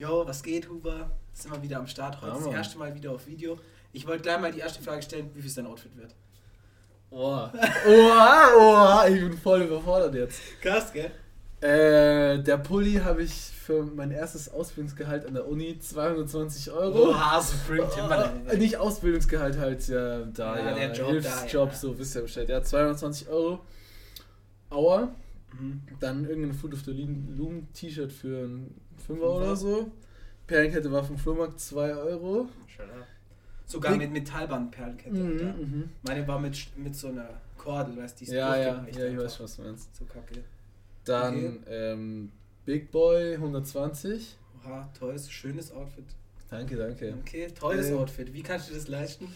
Jo, was geht, Huber? Sind wir wieder am Start heute. Ja, das erste Mal wieder auf Video. Ich wollte gleich mal die erste Frage stellen, wie viel sein Outfit wird. Oha. Oha, oha, ich bin voll überfordert jetzt. Krass, gell? Äh, der Pulli habe ich für mein erstes Ausbildungsgehalt an der Uni 220 Euro. Oha, so bringt Äh, nicht Ausbildungsgehalt halt, ja, da, Ja, ja, der Job Hilfsjob, da, ja. so wisst ihr Bescheid. Ja, 220 Euro. Aua. Mhm. Dann irgendein Food of the Loom T-Shirt für einen Fünfer Fünfer. oder so. Perlenkette war vom Flohmarkt 2 Euro. Up. Sogar Wie- mit Metallbandperlenkette. Mhm, mhm. Meine war mit, mit so einer Kordel, weißt du, die ist Ja, ja, durchgängig ja, ich weiß schon, was du meinst. So kacke. Dann Okay. ähm, Big Boy 120. Oha, tolles, schönes Outfit. Danke, danke. Okay, teures Ähm, Outfit. Wie kannst du das leisten?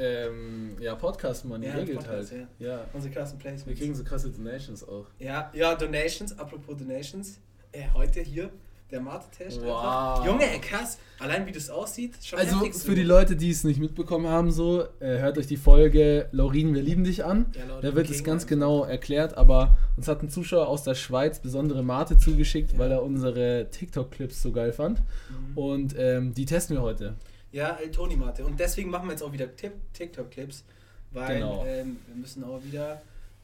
Ähm, ja, Podcast Money Ja, regelt Podcast, halt. Ja. Unsere krassen Wir Placements. kriegen so krasse Donations auch. Ja, ja, Donations, apropos Donations. Äh, heute hier der Mate-Test. Wow. Junge, krass. Allein wie das aussieht, Also so. für die Leute, die es nicht mitbekommen haben, so, äh, hört euch die Folge Laurin, wir lieben dich an. Ja, Da wird es ganz genau erklärt, aber uns hat ein Zuschauer aus der Schweiz besondere Mate zugeschickt, Ja. weil er unsere TikTok-Clips so geil fand. Mhm. Und ähm, die testen wir heute. Ja, El Toni Mate. Und deswegen machen wir jetzt auch wieder TikTok-Clips, weil Genau. ähm, wir müssen auch wieder,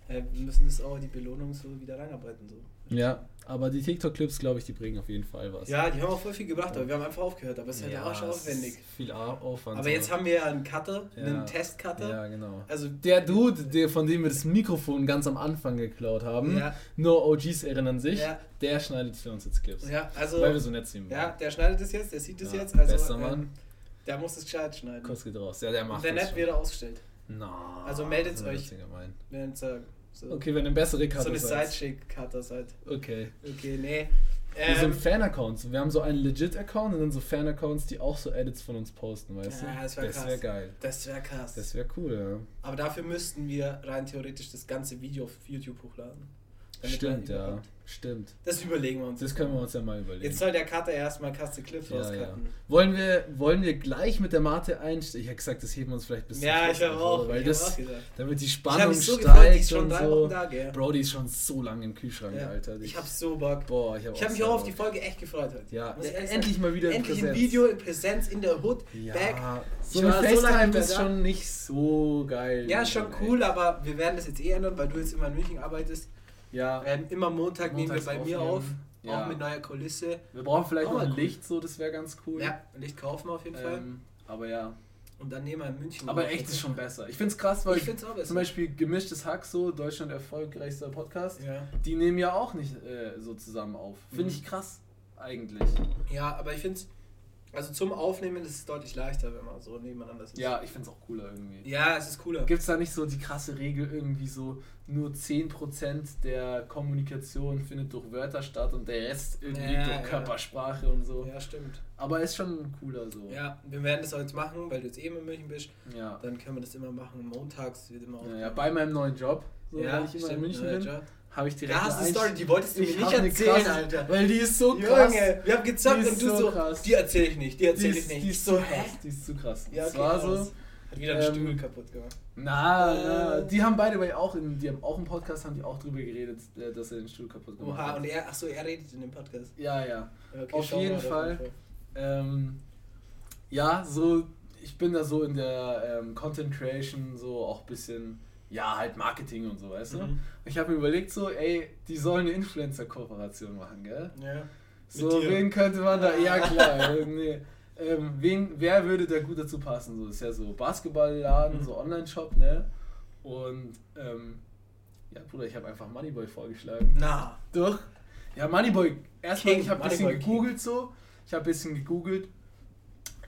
äh, wir müssen es auch die Belohnung so wieder reinarbeiten. So. Ja, aber die TikTok-Clips, glaube ich, die bringen auf jeden Fall was. Ja, die haben auch voll viel gebracht, aber wir haben einfach aufgehört. Aber es ist halt auch schon es aufwendig. Viel Au- Aufwand. Aber jetzt haben wir ja einen Cutter, Ja. einen Test-Cutter. Ja, genau. Also Der Dude, der, von dem wir das Mikrofon ganz am Anfang geklaut haben, Ja. nur OGs erinnern sich, Ja. der schneidet für uns jetzt Clips. Ja, also. Weil wir so nett sind. Ja, der schneidet es jetzt, der sieht es Ja, jetzt. Also, bester ähm, Mann. Der muss es gescheit schneiden. Kuss geht raus. Ja, der macht wenn das nicht, wird er ausgestellt. Na, Also meldet's das ist euch. Wenn ihr so, Okay, wenn ihr bessere so Cutter eine seid. Sidechick-Cutter seid. Okay. Okay, nee. Wir sind Ähm, Fan-Accounts. Wir haben so einen Legit-Account und dann so Fan-Accounts, die auch so Edits von uns posten, weißt Ja, du? das wär krass. wäre geil. das wäre krass. Das wäre cool, ja. Aber dafür müssten wir rein theoretisch das ganze Video auf YouTube hochladen. Stimmt, ja. überhaupt- Stimmt. Das überlegen wir uns. Das können wir uns ja mal überlegen. Jetzt soll der Cutter erstmal Kaste Clips ja, ja. rauscutten. Wollen, wir, wollen wir gleich mit der Mate einsteigen? Ich hätte gesagt, das heben wir uns vielleicht bis zum Ja, ich habe auch. Weil ich das, hab auch gesagt. damit die Ich Spannung habe mich so steigt ist schon und drei so. Wochen da? Bro, die ist schon so lange im Kühlschrank, Ja. Alter. Ich habe so Bock. Boah, ich habe Ich habe mich auch auf die. Folge echt gefreut heute. Ja, ich ehrlich endlich mal wieder in Endlich ein Präsenz. Video in Präsenz in der Hood. Ja, Back. so Ich eine so lange FaceTime nicht ist schon nicht so geil. Ja, schon cool, aber wir werden das jetzt eh ändern, weil du jetzt immer in München arbeitest. Ja, Ähm, immer Montag nehmen wir Montags bei mir aufnehmen. auf. Ja. Auch mit neuer Kulisse. wir brauchen vielleicht Auch noch mal ein cool. Licht, so, das wäre ganz cool. Ja, Licht kaufen wir auf jeden Fall. Ähm, aber ja. Und dann nehmen wir in München. Aber echt ist schon besser. Ich finde es krass, weil Ich finde es auch besser. zum Beispiel gemischtes Hack, so Deutschland erfolgreichster Podcast, Ja. die nehmen ja auch nicht äh, so zusammen auf. Finde Mhm. ich krass, eigentlich. ja, aber ich finde es, also zum Aufnehmen ist es deutlich leichter, wenn man so nebeneinander sitzt. Ja, ich finde es auch cooler irgendwie. Ja, es ist cooler. Gibt es da nicht so die krasse Regel, irgendwie so nur 10% der Kommunikation findet durch Wörter statt und der Rest irgendwie Ja, durch ja. Körpersprache und so. Ja, stimmt. Aber ist schon cooler so. Ja, wir werden das auch jetzt machen, weil du jetzt eben in München bist. Ja. Dann können wir das immer machen. Montags wird immer Ja, ja, bei meinem neuen Job, so, ja, weil ich immer in München bin, Job. Habe ich direkt Da hast du eine Story, die wolltest du mir Ich nicht erzählen, krasse- Alter. Weil die ist so krass. Junge, wir haben gezockt und du so krass. die erzähl ich nicht, die Die erzähl ich nicht. die ist so, hä? krass. Die ist zu krass. Ja, okay, war krass. so. Hat wieder einen ähm, Stuhl kaputt gemacht. Na, Äh. na, die haben beide way auch in, die haben auch im Podcast haben die auch drüber geredet, äh, dass er den Stuhl kaputt gemacht Oha, hat. und er, achso, er redet in dem Podcast. Ja, ja. Okay, Auf jeden Fall. Ähm, ja, so, ich bin da so in der ähm, Content Creation so auch ein bisschen, ja, halt Marketing und so, weißt du? Mhm. Ich habe mir überlegt so, ey, die sollen eine Influencer-Kooperation machen, gell? Ja. So, wen könnte man da, ja klar, äh, nee. Ähm, wen, wer würde da gut dazu passen? So, ist ja so Basketballladen, Mhm. so Online-Shop, ne? Und, ähm, ja, Bruder, ich habe einfach Moneyboy vorgeschlagen. Na. Doch. Ja, Moneyboy. Erstmal, King, ich habe ein bisschen King. gegoogelt so. Ich habe ein bisschen gegoogelt.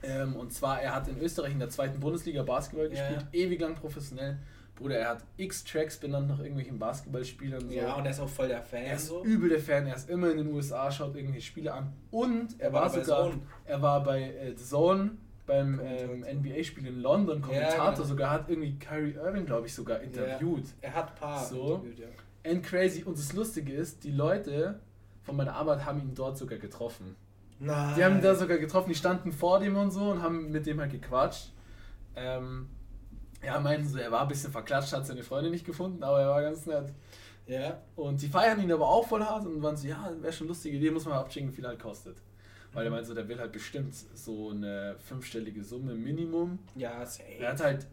Ähm, und zwar, er hat in Österreich in der zweiten Bundesliga Basketball Ja, gespielt, ewig lang professionell. Bruder, er hat x Tracks benannt nach irgendwelchen Basketballspielern. So. Ja, und er ist auch voll der Fan. er ist so. übel der Fan, er ist immer in den USA, schaut irgendwelche Spiele an. Und er war, War bei sogar, Zone. er war bei äh, The Zone beim ähm. NBA-Spiel in London, Kommentator Ja, genau. sogar, hat irgendwie Kyrie Irving, glaube ich, sogar interviewt. Er hat paar So. interviewt, ja. And crazy. Und das Lustige ist, die Leute von meiner Arbeit haben ihn dort sogar getroffen. Nein. Die haben ihn da sogar getroffen, die standen vor dem und so und haben mit dem halt gequatscht. Ähm, ja, meinten so, er war ein bisschen verklatscht, hat seine Freundin nicht gefunden, aber er war ganz nett. Ja. Und die feiern ihn aber auch voll hart und waren so, ja, wäre schon eine lustige Idee, muss man mal abchecken, wie viel halt kostet. weil er meint so, der will halt bestimmt so eine fünfstellige Summe Minimum. Ja, safe. Er hat halt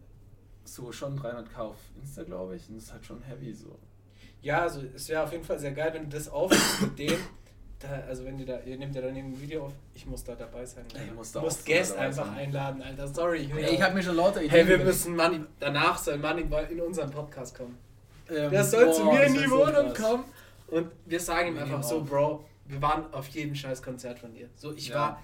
so schon 300k auf Insta, glaube ich, und das ist halt schon heavy so. Ja, also es wäre auf jeden Fall sehr geil, wenn du das aufnimmst mit dem. Da, also wenn ihr da, ihr nehmt ja dann ein Video auf, ich muss da dabei sein. Ja, ich muss da du musst auch Guest einfach sein. einladen, Alter. Sorry. Ich, will Ey, ich habe mir schon lauter Ideen Hey, wir müssen Money, danach soll Moneyball in unseren Podcast kommen. Ähm, Der soll zu boah, mir das in die so Wohnung krass. kommen und wir sagen ihm einfach so. Bro, wir waren auf jedem scheiß Konzert von dir. So, ich Ja. war,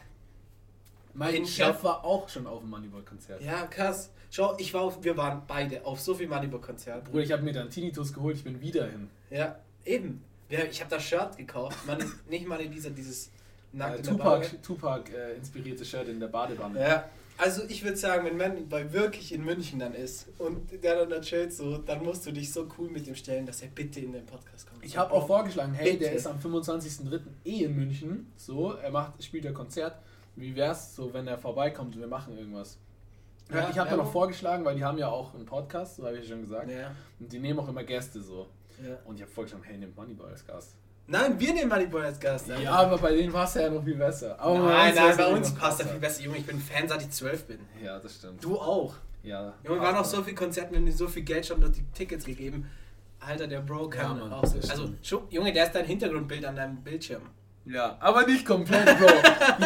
Mein In- Chef war auch schon auf dem Moneyball-Konzert. ja krass. Schau, ich war auf, wir waren beide auf so viel Moneyball-Konzerten. Bruder, ich habe mir dann Tinnitus geholt, ich bin wieder hin. Ja, eben. Ja, Ich habe das Shirt gekauft. Money, nicht Money, dieser, dieses Äh, nackt in der Tupac. Tupac äh, inspirierte Shirt in der Badewanne. Ja, also ich würde sagen, wenn Moneyball wirklich in München dann ist und der dann da chillt so, dann musst du dich so cool mit ihm stellen, dass er bitte in den Podcast kommt. Ich habe auch vorgeschlagen, hey, der Bitte. ist am 25.03. eh in München. So, er macht, spielt ja Konzert. Wie wär's so, wenn er vorbeikommt und wir machen irgendwas? Ja, ich habe ja. da noch vorgeschlagen, weil die haben ja auch einen Podcast, so habe ich ja schon gesagt. Ja, Und die nehmen auch immer Gäste so. Ja. Und ich habe vorgeschlagen, hey, nimmt Moneyball als Gast. Nein, wir nehmen Moneyball als Gast. Alter. Ja, aber bei denen war es ja noch viel besser. Aber nein, nein, bei uns passt er viel besser. Junge, ich bin Fan, seit ich zwölf bin. Ja, das stimmt. Du auch. Ja. Junge, wir waren auf so viel Konzerten, wir haben dir so viel Geld schon durch die Tickets gegeben. Alter, der Bro kann Ja, Mann, auch so. Also, Junge, der ist dein Hintergrundbild an deinem Bildschirm. Ja, aber nicht komplett, Bro.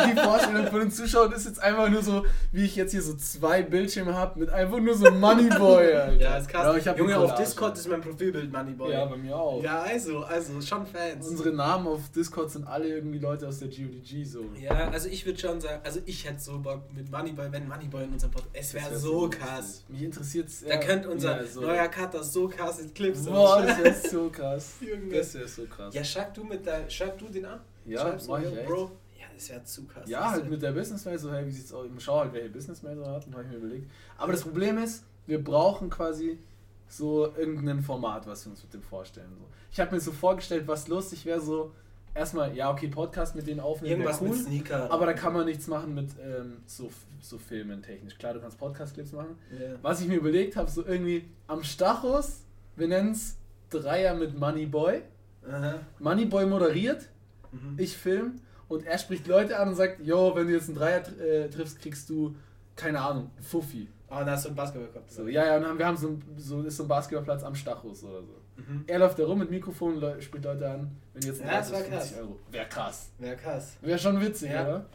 Die Vorstellung von den Zuschauern ist jetzt einfach nur so, wie ich jetzt hier so zwei Bildschirme habe mit einfach nur so Moneyboy, Alter. Ja, ist krass. ich hab Junge, auf. Discord ist mein Profilbild Moneyboy. Ja, bei mir auch. Ja, also, also, schon Fans. Unsere Namen auf Discord sind alle irgendwie Leute aus der GODG so. Ja, also ich würde schon sagen, also ich hätte so Bock mit Moneyboy, wenn Moneyboy in unserem Podcast. Es wäre wär so krass. Mich interessiert's. Da könnte unser ja, so. neuer Cutter so krass in Clips Boah, das wäre so krass. Das wäre so krass. Ja, schreib du mit dein, schreib du den an. Ja, mach ich echt. Bro. Ja, das wäre zu krass. Ja, halt mit der Businessmail so, hey, wie sieht's aus? Ich schau halt, welche Businessmail so hat, und habe ich mir überlegt. Aber das Problem ist, wir brauchen quasi so irgendein Format, was wir uns mit dem vorstellen. So. Ich habe mir so vorgestellt, was lustig wäre, so erstmal, ja, okay, Podcast mit denen aufnehmen, Irgendwas cool. mit Sneaker. Aber da kann man nichts machen mit ähm, so, so Filmen technisch. Klar, du kannst Podcast-Clips machen. Ja. Was ich mir überlegt habe, so irgendwie am Stachus, wir nennen es Dreier mit Moneyboy. Moneyboy moderiert, Mhm. ich film und er spricht Leute an und sagt, yo, wenn du jetzt einen Dreier äh, triffst, kriegst du, keine Ahnung, einen Fuffi. Ah, da hast du einen Basketballkorb. So, ja, ja, und dann, wir haben so, ein- so, ist so ein Basketballplatz am Stachus oder so. Mhm. Er läuft da rum mit Mikrofon, Leu spricht Leute an, wenn du jetzt Ja, Dreier das wär triffst, 50 krass. Euro. Wäre krass. Wäre krass. Wäre schon witzig, Ja. oder?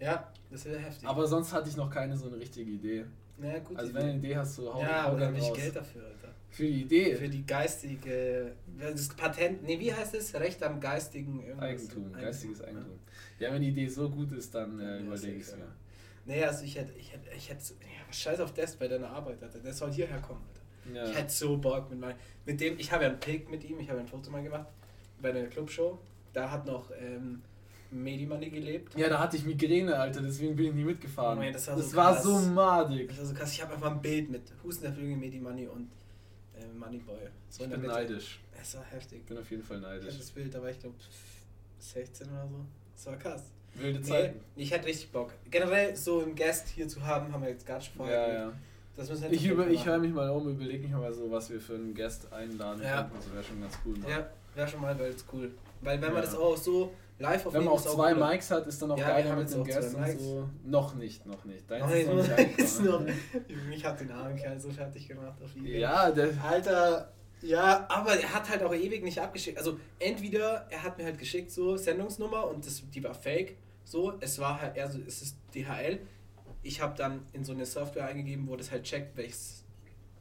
Ja, das wäre heftig. Aber sonst hatte ich noch keine so eine richtige Idee. naja, gut. Also wenn du eine Idee hast, so hau, ja, hau dann raus. Geld dafür. Für die Idee. Für die geistige, das Patent, nee, wie heißt es? Recht am geistigen irgendwas. Eigentum, geistiges Eigentum. Ja, wenn die Idee so gut ist, dann äh, Ja, überlege ich es mir. ja. Nee, also ich hätte, ich hätte, ich hätte, ja, scheiß auf das bei deiner Arbeit, Alter. Der soll hierher kommen, Alter. Ja. Ich hätte so Bock mit meinem, mit dem, ich habe ja einen Pick mit ihm, ich habe ja ein Foto mal gemacht bei der Clubshow. Da hat noch ähm, Medimoney gelebt. ja, da hatte ich Migräne, Alter, deswegen bin ich nie mitgefahren. Oh ja, das war so war krass. so madig. Das war so krass. Ich habe einfach ein Bild mit Husten der Flügel, Medimoney und äh, Moneyboy. So Ich bin neidisch. Es war heftig. Ich bin auf jeden Fall Ich hatte neidisch. das Bild, da war ich glaube 16 oder so. Das war krass. Wilde Nee, Zeiten. ich hätte richtig Bock. Generell so einen Gast hier zu haben, haben wir jetzt gerade schon vorher. Ja, ja. Das müssen wir Ich, über, ich höre mich mal um, überlege mich mal so, was wir für einen Gast einladen Ja. könnten. Das wäre schon ganz cool. Mann. Ja, wäre schon mal, weil es cool. Weil wenn man Ja. das auch so live Wenn aufnehmen man auch zwei cooler. Mics hat, ist dann auch Ja, geiler mit dem auch und Mics. so. Noch nicht, noch nicht. Deins Oh, ist noch nicht ist noch, mich hat den armen Kerl so fertig gemacht auf eBay. Ja, der, Alter, ja, aber er hat halt auch ewig nicht abgeschickt. Also entweder er hat mir halt geschickt so Sendungsnummer und das, die war fake. So, es war halt eher so, es ist DHL. Ich habe dann in so eine Software eingegeben, wo das halt checkt, welches,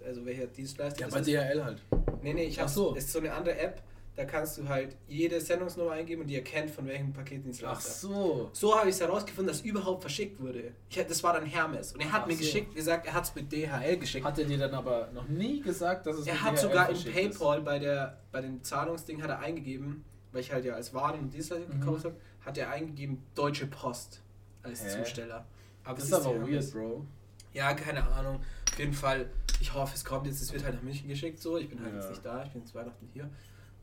also welcher Dienstleister ja bei. DHL halt. Nee, nee, ich habe so. Es ist so eine andere App, da kannst du halt jede Sendungsnummer eingeben und die erkennt von welchem Paketdienstleister. Ach so. So habe ich es herausgefunden, dass überhaupt verschickt wurde. Ich, das war dann Hermes. Und er hat Ach mir so. geschickt, gesagt, er hat es mit DHL geschickt. Hat er dir dann aber noch nie gesagt, dass es er mit hat DHL sogar im verschickt ist? PayPal bei, der, bei dem Zahlungsding hat er eingegeben, weil ich halt ja als Waren und Dienstleistung Mhm. gekauft habe, hat er eingegeben Deutsche Post als Hä? Zusteller. Aber Das ist aber Hermes. weird, Bro. Ja, keine Ahnung. Auf jeden Fall, ich hoffe, es kommt jetzt, es wird halt nach München geschickt so. Ich bin halt Ja. jetzt nicht da, ich bin zu Weihnachten hier.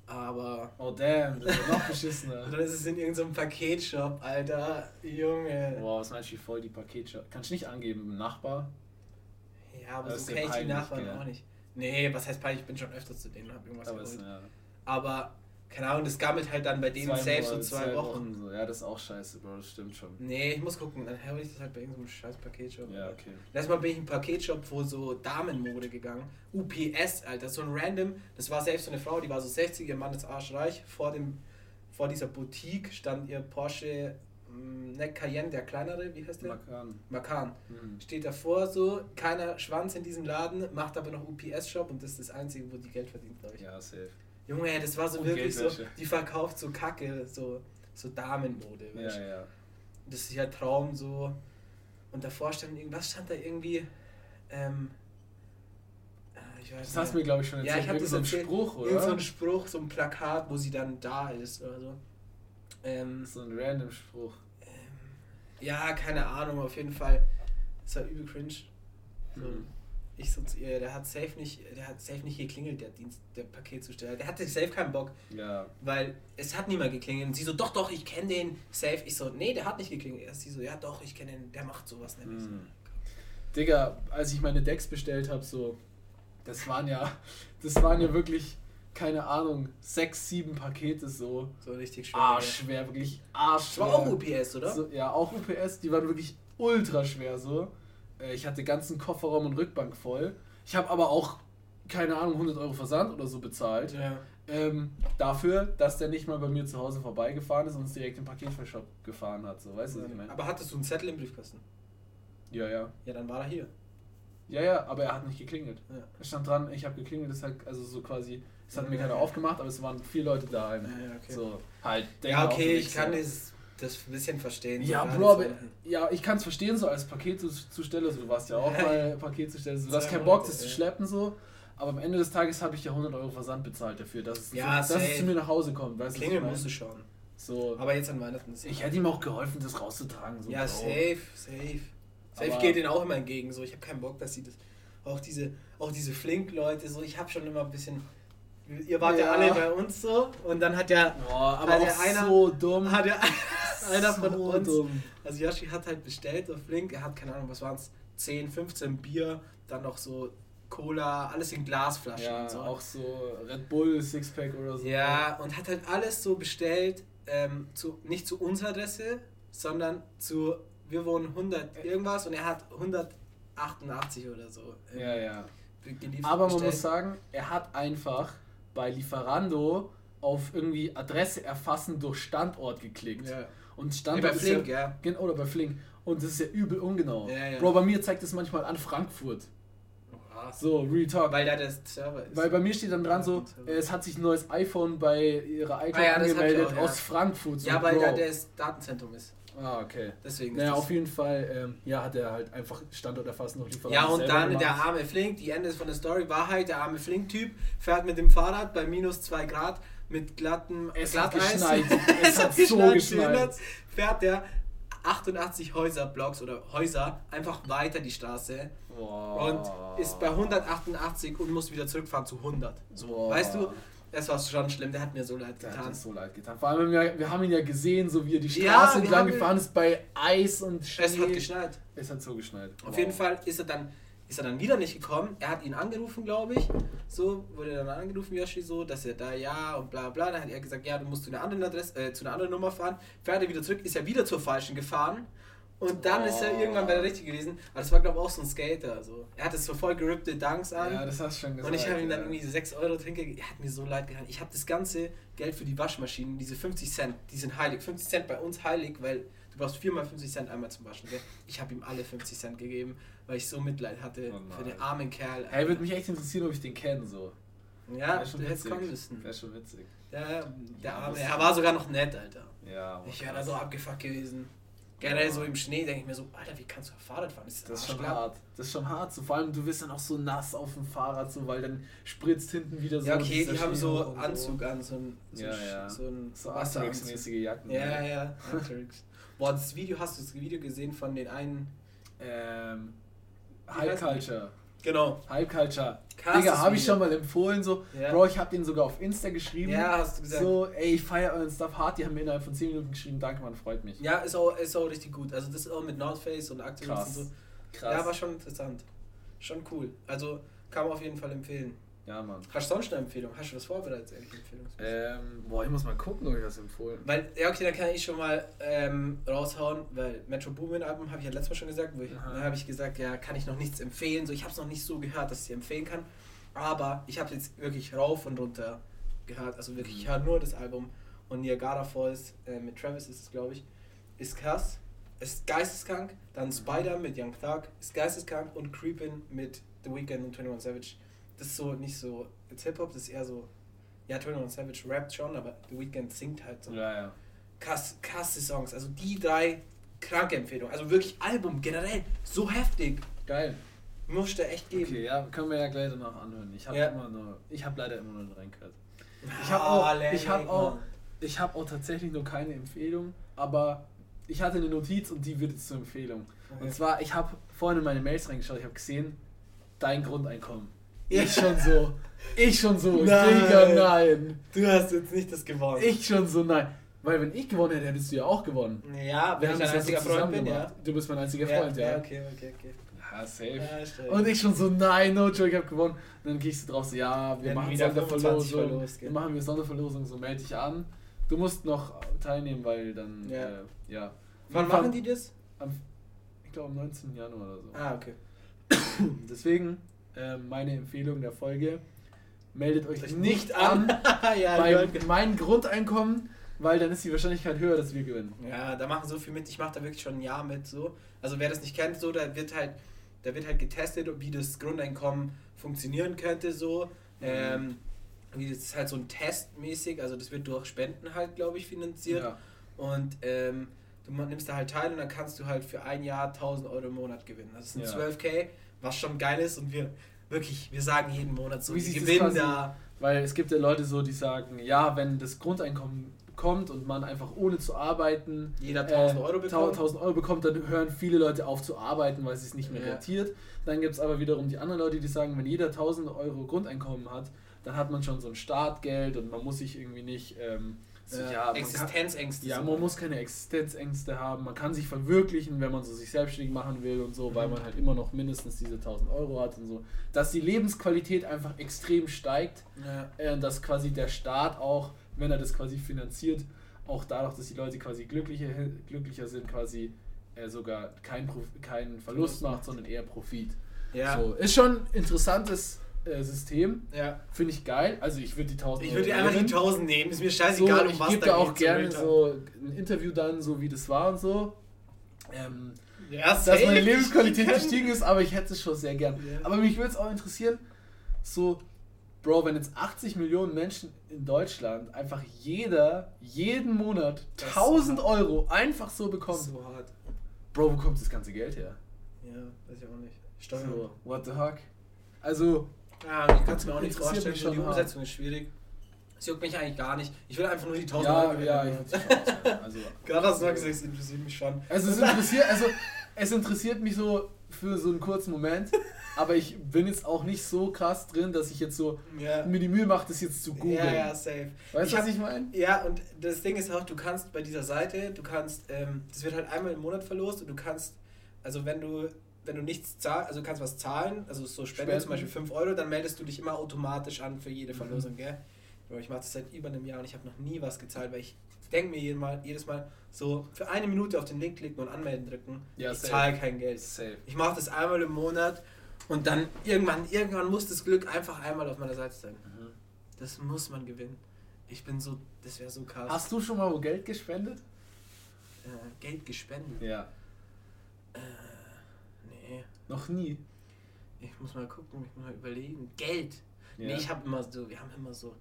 Aber Oh damn, das ist noch beschissener. dann ist es in irgendeinem Paketshop, Alter. Junge. Boah, was meinst du, wie voll die Pakete? Kannst du nicht angeben, Nachbar? Ja, aber Das so ist kenne ich die Nachbarn gell? auch nicht. Nee, was heißt peinlich? Ich bin schon öfter zu denen und hab irgendwas Aber geholt. ja. Aber keine Ahnung, das gammelt halt dann bei denen Zwei safe so Monate, zwei, Wochen. so. Ja, das ist auch scheiße, Bro, das stimmt schon. Nee, ich muss gucken, dann habe ich das halt bei irgendeinem scheiß Paketshop. Ja, okay. Letztes Mal bin ich in einen Paketshop, wo so Damenmode gegangen. UPS, Alter, so ein random, das war selbst so eine Frau, die war so 60, ihr Mann ist arschreich. Vor, dem, vor dieser Boutique stand ihr Porsche mh, ne Cayenne, der kleinere, wie heißt der? Makan. Macan. Mhm. Steht davor so, keiner Schwanz in diesem Laden, macht aber noch UPS-Shop und das ist das Einzige, wo die Geld verdient, glaube ich. Ja, safe. Junge, das war so Und wirklich so, die verkauft so Kacke, so, so Damenmode. Ja, weißt ja. Das ist ja Traum so. Und davor stand irgendwas, stand da irgendwie, ähm, ah, ich weiß Das hast du mir, glaube ich, schon ja, erzählt. ich habe das so ein erzählt. Spruch, Irgend so oder? ein Spruch, so ein Plakat, wo sie dann da ist oder so. Ähm, So ein random Spruch. ja, keine Ahnung, auf jeden Fall. Das war übel cringe. So, Mhm. Ich so zu ihr, der hat safe nicht, der hat safe nicht geklingelt, der Dienst, der Paketzusteller. Der hatte safe keinen Bock, Ja. weil es hat niemand geklingelt. Und sie so, doch, doch, ich kenne den safe. Ich so, nee, der hat nicht geklingelt. Erst sie so, ja doch, ich kenne den, der macht sowas nämlich. Mhm. Digga, als ich meine Decks bestellt habe, so, das waren ja, das waren ja wirklich, keine Ahnung, sechs, sieben Pakete so. So richtig schwer. Arschschwer, wirklich Das arschschwer. war auch UPS, oder? So, ja, auch UPS, die waren wirklich ultra schwer so. Äh, Ich hatte ganzen Kofferraum und Rückbank voll. Ich habe aber auch, keine Ahnung, 100 Euro Versand oder so bezahlt. Ja. Ähm, dafür, dass der nicht mal bei mir zu Hause vorbeigefahren ist und uns direkt im Paketvershop gefahren hat. So, weißt du, was ich meine? Aber hattest du einen Zettel im Briefkasten? Ja, ja. Ja, dann war er hier. Ja, ja, aber er hat nicht geklingelt. Ja. Es stand dran, ich habe geklingelt, das hat also so quasi, es hat mir Ja. keiner aufgemacht, aber es waren vier Leute da. Ja, ja, okay. So, halt. Ja, okay, ich kann nichts, das, ein bisschen verstehen. Ja, so Bro, aber, so- ja, ich kann es verstehen, so als Paketzusteller, so, du warst ja auch mal Paketzusteller, so, du hast keinen Bock, Monate, das zu schleppen, so, aber am Ende des Tages habe ich ja 100 Euro Versand bezahlt dafür, dass es, Ja, dass es zu mir nach Hause kommt, weißt du, Klingeln meine? musst du schon. So, Aber jetzt an Weihnachten ist ich hätte ihm auch geholfen, das rauszutragen, so, Ja, Bro. safe, safe. Safe Aber- geht denen auch immer entgegen. So, ich habe keinen Bock, dass sie das. Auch diese, auch diese Flink-Leute, so, ich habe schon immer ein bisschen. Ihr wart ja. Ja. alle bei uns so und dann hat ja, Boah, aber Hat auch einer- so dumm. hat ja einer von so uns. dumm. Also Yoshi hat halt bestellt auf Flink, er hat keine Ahnung, was waren es? 10, 15 Bier, dann noch so Cola, alles in Glasflaschen Ja, und so. auch so Red Bull Sixpack oder so. Ja, und hat halt alles so bestellt, ähm, zu, nicht zu unserer Adresse, sondern zu, wir wohnen 100 irgendwas und er hat 188 oder so ähm, Ja, ja. geliefert. Aber man bestellt. muss sagen, er hat einfach bei Lieferando auf irgendwie Adresse erfassen durch Standort geklickt. Ja. Und Nee, Standort bei ist Flink, ja, ja. Oder bei Flink. Und das ist ja übel ungenau. Ja, ja. Bro, bei mir zeigt es manchmal an Frankfurt. So, Real Talk. Weil, Weil da der Server ist. bei mir steht dann dran so, es hat sich ein neues iPhone bei ihrer iCloud Ah das angemeldet auch, aus Frankfurt. So, ja, weil Bro. da das Datenzentrum ist. Ah, okay. Deswegen Naja, auf jeden Fall, ähm, ja, hat er halt einfach Standort erfassen noch Lieferando Ja, und dann gemacht. der arme Flink, die Ende von der Story war halt, der arme Flink-Typ fährt mit dem Fahrrad bei minus 2 Grad mit glattem Es hat Glatteis. geschneit. Es hat so geschneit, Fährt der 88 Häuserblocks oder Häuser einfach weiter die Straße Boah. und ist bei 188 und muss wieder zurückfahren zu 100. So, Boah. weißt du, das war schon schlimm, der hat mir so leid Der hat getan. so leid getan. Vor allem, wir, wir haben ihn ja gesehen, so wie er die Ja, Straße wir entlang gefahren ist bei Eis und Schnee. Es hat geschneit. Es hat so geschneit. Auf Wow. jeden Fall ist er dann ist er dann wieder nicht gekommen. Er hat ihn angerufen, glaube ich. So wurde dann angerufen, Yoshi, so, dass er da ja und bla bla. Dann hat er gesagt, ja, du musst zu einer anderen Adresse, äh, zu einer anderen Nummer fahren. Fährt er wieder zurück, ist er wieder zur falschen gefahren. Und dann ist er Oh. irgendwann bei der richtigen gewesen. Aber das war, glaube ich, auch so ein Skater. So. Er hatte so voll gerippte Dunks an. Ja, das hast du schon gesagt. und ich habe ihm dann ja. irgendwie 6 Euro Trinkgeld. Er hat mir so leid getan. Ich habe das ganze Geld für die Waschmaschinen, diese 50 Cent, die sind heilig. 50 Cent bei uns heilig, weil du brauchst viermal 50 Cent einmal zum Waschen. Gell? Ich habe ihm alle 50 Cent gegeben, weil ich so Mitleid hatte Oh für den armen Kerl. Hey, würde mich echt interessieren, ob ich den kenne, so. ja, du hättest kommen müssen. Wäre schon witzig. Der, der Ja, arme, das- er war sogar noch nett, Alter. Ja, Ich wäre da so abgefuckt gewesen. Generell Ja. so im Schnee denke ich mir so, Alter, wie kannst du Fahrrad fahren? Ist Das ist schon arschglatt? hart. Das ist schon hart. So, vor allem, du bist dann auch so nass auf dem Fahrrad, so, weil dann spritzt hinten wieder so. Ja, okay, die haben so Anzug an, so ein, so, Ja, ein- ja. so ein So. Asterix-mäßige Jacken. Ja, ja, Asterix. Boah, das Video, hast du das Video gesehen von den einen? Ähm, Hype Culture. Genau. Hype Culture. Krasses Digga, habe ich schon mal empfohlen, so. Ja. Bro, ich habe den sogar auf Insta geschrieben. Ja, hast du gesagt. So, ey, ich feiere euren Stuff hart. Die haben mir innerhalb von 10 Minuten geschrieben. Danke, man freut mich. Ja, ist auch, ist auch richtig gut. Also das ist auch mit North Face und Activist Krass. und so. Krass. Ja, war schon interessant. Schon cool. Also kann man auf jeden Fall empfehlen. Ja, Mann. Hast du sonst eine Empfehlung? Hast du was vorbereitet? Ähm, boah, ich muss mal gucken, ob ich das empfohlen. Weil, ja, okay, dann kann ich schon mal ähm, raushauen, weil Metro Boomin Album habe ich ja letztes Mal schon gesagt, wo ich, Aha. dann habe ich gesagt, ja, kann ich noch nichts empfehlen. So, ich habe es noch nicht so gehört, dass ich es empfehlen kann. Aber ich habe jetzt wirklich rauf und runter gehört. Also wirklich, ich höre nur das Album. Und Niagara Falls äh, mit Travis ist es, glaube ich, ist krass. Ist geisteskrank. Dann Spider mit Young Thug ist geisteskrank. Und Creepin mit The Weeknd und 21 Savage. Das ist so nicht so, jetzt Hip-Hop, das ist eher so, ja, 21 Savage rappt schon, aber The Weeknd singt halt so Ja, ja. krass, krasse Songs. Also die drei kranke Empfehlungen. Also wirklich Album generell so heftig. Geil. Musste echt geben. Okay, ja, können wir ja gleich danach anhören. Ich habe Ja. immer nur, ich habe leider immer nur nicht reingehört. Ich habe auch, Lenny, ich habe auch, ich habe auch tatsächlich nur keine Empfehlung, aber ich hatte eine Notiz und die wird jetzt zur Empfehlung. Okay. Und zwar, ich habe vorhin in meine Mails reingeschaut, ich habe gesehen, dein Grundeinkommen. Ja. Ich schon so, ich schon so, Nein. Digga, nein. Du hast jetzt nicht das gewonnen. Ich schon so, nein. Weil wenn ich gewonnen hätte, hättest du ja auch gewonnen. Ja, wenn ich das ein einziger so Freund zusammen bin, ja. gemacht. Du bist mein einziger ja, Freund, ja. Ja, okay, okay, okay. Ja, safe. Ja. Und ich schon so, nein, no joke, ich hab gewonnen. Und dann gehst du drauf so, ja, wir Werden machen wieder 25 Sonderverlosung. verlost? Wir machen wir Sonderverlosung, so melde dich an. Du musst noch teilnehmen, weil dann, Ja. äh, ja. Wann machen die das? Am, ich glaube am 19. Januar oder so. Ah, okay. Deswegen, äh, meine Empfehlung der Folge, meldet euch Euch nicht an ja, bei meinem Grundeinkommen, weil dann ist die Wahrscheinlichkeit höher, dass wir gewinnen. Ja, da machen so viel mit. Ich mache da wirklich schon ein Jahr mit so. Also wer das nicht kennt, so, da wird halt, da wird halt getestet, wie das Grundeinkommen funktionieren könnte, so. Ähm, wie das ist halt so ein Test mäßig, also das wird durch Spenden halt, glaube ich, finanziert. Ja. Und ähm, du nimmst da halt teil und dann kannst du halt für ein Jahr 1000 Euro im Monat gewinnen. Das sind Ja. 12k, was schon geil ist und wir wirklich, wir sagen jeden Monat so, Wie das gewinnen da. Weil es gibt ja Leute so, die sagen, ja, wenn das Grundeinkommen kommt und man einfach ohne zu arbeiten Jeder 1000 Euro äh, bekommt. 1000 Euro bekommt, dann hören viele Leute auf zu arbeiten, weil es sich nicht mehr Ja. rentiert. Dann gibt es aber wiederum die anderen Leute, die sagen, wenn jeder 1000 Euro Grundeinkommen hat, dann hat man schon so ein Startgeld und man muss sich irgendwie nicht... Ähm, so, Äh, ja, man kann, Existenzängste. ja, man muss keine Existenzängste haben, man kann sich verwirklichen, wenn man so sich selbstständig machen will und so, weil Mhm. man halt immer noch mindestens diese 1000 Euro hat und so. Dass die Lebensqualität einfach extrem steigt Ja. äh, dass quasi der Staat auch, wenn er das quasi finanziert, auch dadurch, dass die Leute quasi glücklicher, glücklicher sind, quasi äh, sogar keinen kein Verlust macht, sondern eher Profit. Ja. So, ist schon interessantes äh, System, ja. finde ich geil. Also ich würde die 1000 Ich würde einfach die nehmen. 1000 nehmen, ist mir so, scheißegal, um ich was gebe da da auch geht, gerne so. so ein Interview dann, so wie das war und so. Ähm, Ja, dass meine ich Lebensqualität gestiegen ist, aber ich hätte es schon sehr gern. Ja. Aber mich würde es auch interessieren, so, Bro, wenn jetzt 80 Millionen Menschen in Deutschland einfach jeder, jeden Monat Das ist 1000 so. Euro einfach so bekommt, So hart. Bro, wo kommt das ganze Geld her? Ja, weiß ich auch nicht. Steuern. So, what the fuck? Also, Ja, ich kann es mir auch nicht vorstellen, so die. Umsetzung ist schwierig. Es juckt mich eigentlich gar nicht. Ich will einfach nur die 1000 ja, Euro ja, ich also, Gerade hast du mal gesagt, es interessiert mich schon. also es interessiert, also es interessiert mich so für so einen kurzen Moment, aber ich bin jetzt auch nicht so krass drin, dass ich jetzt so Ja, mir die Mühe mache, das jetzt zu googeln. ja, ja, safe. Weißt du, was ich meine? Ja, und das Ding ist auch, du kannst bei dieser Seite, du kannst, ähm, das wird halt einmal im Monat verlost und du kannst, also wenn du, wenn du nichts zahlst, also du kannst was zahlen, also so Spende, Spenden. zum Beispiel 5 Euro, dann meldest du dich immer automatisch an für Mhm. jede Verlosung, gell? Bro, ich mache das seit über einem Jahr und ich habe noch nie was gezahlt, weil ich denke mir jedes Mal, jedes Mal so für eine Minute auf den Link klicken und anmelden drücken, Ja, ich zahle kein Geld. Safe. Ich mache das einmal im Monat und dann irgendwann, irgendwann muss das Glück einfach einmal auf meiner Seite sein. Das muss man gewinnen. Ich bin so, das wäre so krass. Hast du schon mal wo Geld gespendet? äh, Geld gespendet? Ja. Äh. Noch nie. Ich muss mal gucken, ich muss mal überlegen. Geld. Ja. Nee, ich habe immer so, wir haben immer so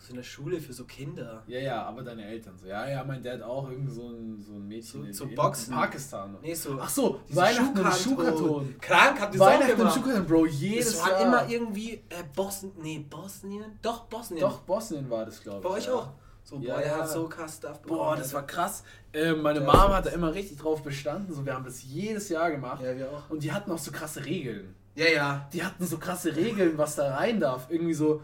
so eine Schule für so Kinder. Ja, ja, aber deine Eltern so. Ja, ja, mein Dad auch irgend so ein, so ein Mädchen So- in, so in Boxen. Pakistan. Nee, so. Ach so, Weihnachten im Schuhkarton. Krank, habt ihr das Weihnachten im? Schuhkarton, Bro, jedes Es war immer irgendwie äh, Bosnien. Nee, Bosnien? Doch, Bosnien. Doch, Bosnien war das, glaube ich. Bei euch ja. auch. So, Ja, boah, der ja. hat so krass Stuff Boah, bekommen, das Alter. war krass. Äh, meine Ja, Mom so- hat da immer richtig drauf bestanden. So, wir haben das jedes Jahr gemacht. Ja, wir auch. Und die hatten auch so krasse Regeln. Ja, ja. Die hatten so krasse Regeln, was da rein darf. Irgendwie so,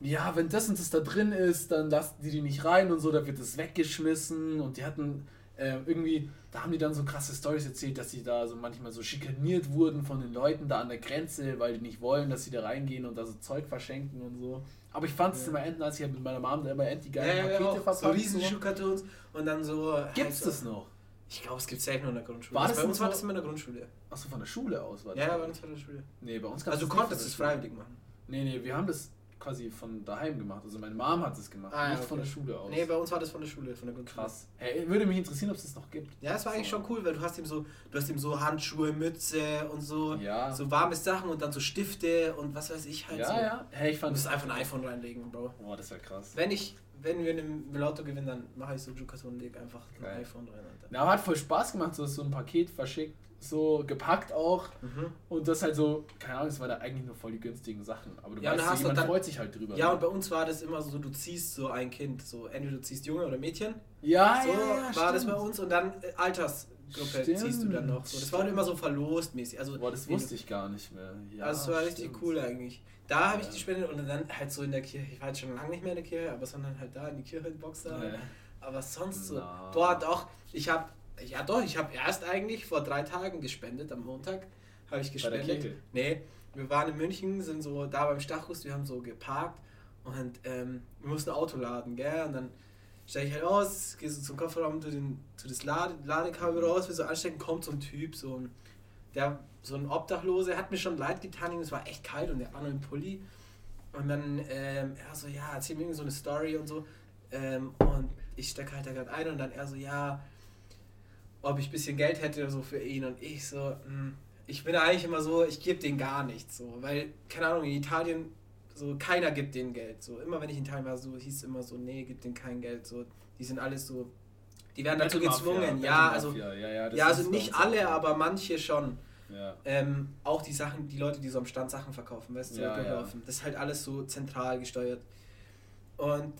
ja, wenn das und das da drin ist, dann lassen die die nicht rein und so, da wird es weggeschmissen. Und die hatten äh, irgendwie, da haben die dann so krasse Stories erzählt, dass sie da so manchmal so schikaniert wurden von den Leuten da an der Grenze, weil die nicht wollen, dass sie da reingehen und da so Zeug verschenken und so. Aber ich fand es Ja. immer enden, als ich halt mit meiner Mom da immer end die geilen ja, Pakete ja, verpackt. so riesen so. Schuhkartons und dann so. Gibt's halt, das noch? Ich glaube, es gibt selten nur in der Grundschule. War das bei uns noch war das immer in der Grundschule. Achso, von der Schule aus war das. Ja, ja, bei uns war der Schule. Nee, bei uns gab's Also du das konntest es freiwillig machen. Nee, nee, wir haben das quasi von daheim gemacht. Also meine Mom hat es gemacht, Ah, ja, nicht okay. von der Schule aus. Nee, bei uns war das von der Schule, von der Grundschule. Krass. Hey, würde mich interessieren, ob es das noch gibt. Ja, es war eigentlich So. schon cool, weil du hast ihm so, du hast ihm so Handschuhe, Mütze und so, Ja. so warme Sachen und dann so Stifte und was weiß ich halt ja, so. ja. Hey, ich Du fand musst einfach ein iPhone reinlegen, Bro. Boah, das wäre krass. Wenn ich, wenn wir im Lotto gewinnen, dann mache ich so Jukaton und leg einfach ein Geil. iPhone rein, Alter. Ja, aber hat voll Spaß gemacht, so so ein Paket verschickt, so gepackt auch. Mhm. Und das halt so, keine Ahnung, es waren da eigentlich nur voll die günstigen Sachen. Aber du Ja, weißt, jemand dann- freut sich halt drüber. Ja, ne? und bei uns war das immer so, du ziehst so ein Kind, so entweder du ziehst Junge oder Mädchen, ja, so ja, ja, war das stimmt. bei uns und dann äh, Altersgruppe Stimmt, ziehst du dann noch. So, das war stimmt. immer so verlost mäßig. Also, Boah, das wusste ich gar nicht mehr. Ja, also es war richtig cool eigentlich. Da habe ich die Spende und dann halt so in der Kirche. Ich war jetzt schon lange nicht mehr in der Kirche, aber sondern halt da in die Kirchenbox da. Nee. Aber sonst so. Na. Boah, doch. Ich habe, ja doch, ich habe erst eigentlich vor drei Tagen gespendet. Am Montag habe ich Bei der gespendet. Kirche? Nee, wir waren in München, sind so da beim Stachus, wir haben so geparkt und ähm, wir mussten ein Auto laden, gell? Und dann steige ich halt aus, gehe so zum Kofferraum, tu, den, tu das Lade, Ladekabel raus, will so anstecken, kommt so ein Typ, so ein, der, so ein Obdachlose, hat mir schon leid getan, es war echt kalt und der war nur im Pulli. Und dann, ähm, er so, ja, erzähl mir so eine Story und so. Ähm, und ich stecke halt da gerade ein und dann er so, ja, ob ich ein bisschen Geld hätte so für ihn. Und ich so, hm, ich bin eigentlich immer so, ich gebe denen gar nichts so. Weil, keine Ahnung, in Italien, so keiner gibt denen Geld. So, immer wenn ich in Italien war, so hieß es immer so, nee, gib denen kein Geld. So, die sind alles so, die werden dazu gezwungen. Ja, also, ja, ja, ja, also nicht alle, aber manche schon. Ja. Ähm, auch die Sachen, die Leute, die so am Stand Sachen verkaufen, weißt du, Ja, ja. Das ist halt alles so zentral gesteuert. Und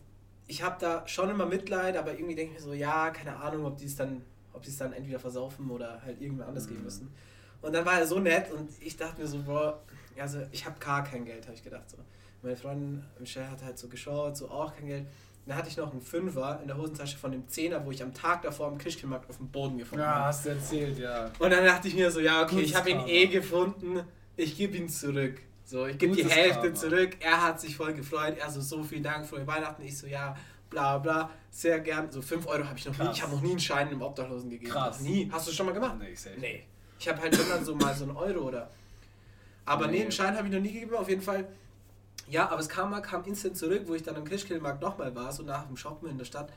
ich habe da schon immer Mitleid, aber irgendwie denke ich mir so, ja, keine Ahnung, ob die es dann, ob die es dann entweder versaufen oder halt irgendwann anders geben Mhm. müssen. Und dann war er so nett und ich dachte mir so, boah, also ich habe gar kein Geld, habe ich gedacht so. Meine Freundin Michelle hat halt so geschaut, so auch kein Geld. Dann hatte ich noch einen Fünfer in der Hosentasche von dem Zehner, wo ich am Tag davor am Christkindlmarkt auf dem Boden gefunden ja, habe. hast du erzählt, ja. Und dann dachte ich mir so, ja, okay, ich habe ihn eh gefunden, ich gebe ihn zurück. So, ich gebe die Gutes Hälfte Karma. zurück. Er hat sich voll gefreut. Er so, so vielen Dank für Weihnachten. Ich so, ja, bla bla, sehr gern. So 5 Euro habe ich noch nie. Krass. Ich habe noch nie einen Schein einem Obdachlosen gegeben. Krass. Nie. Hast du schon mal gemacht? Nee, safe. Nee. Ich habe halt dann so mal so einen Euro oder. Aber nee, Nee. einen Schein habe ich noch nie gegeben, auf jeden Fall. Ja, aber das Karma kam instant zurück, wo ich dann am Christkindlmarkt nochmal war, so nach dem Shoppen in der Stadt.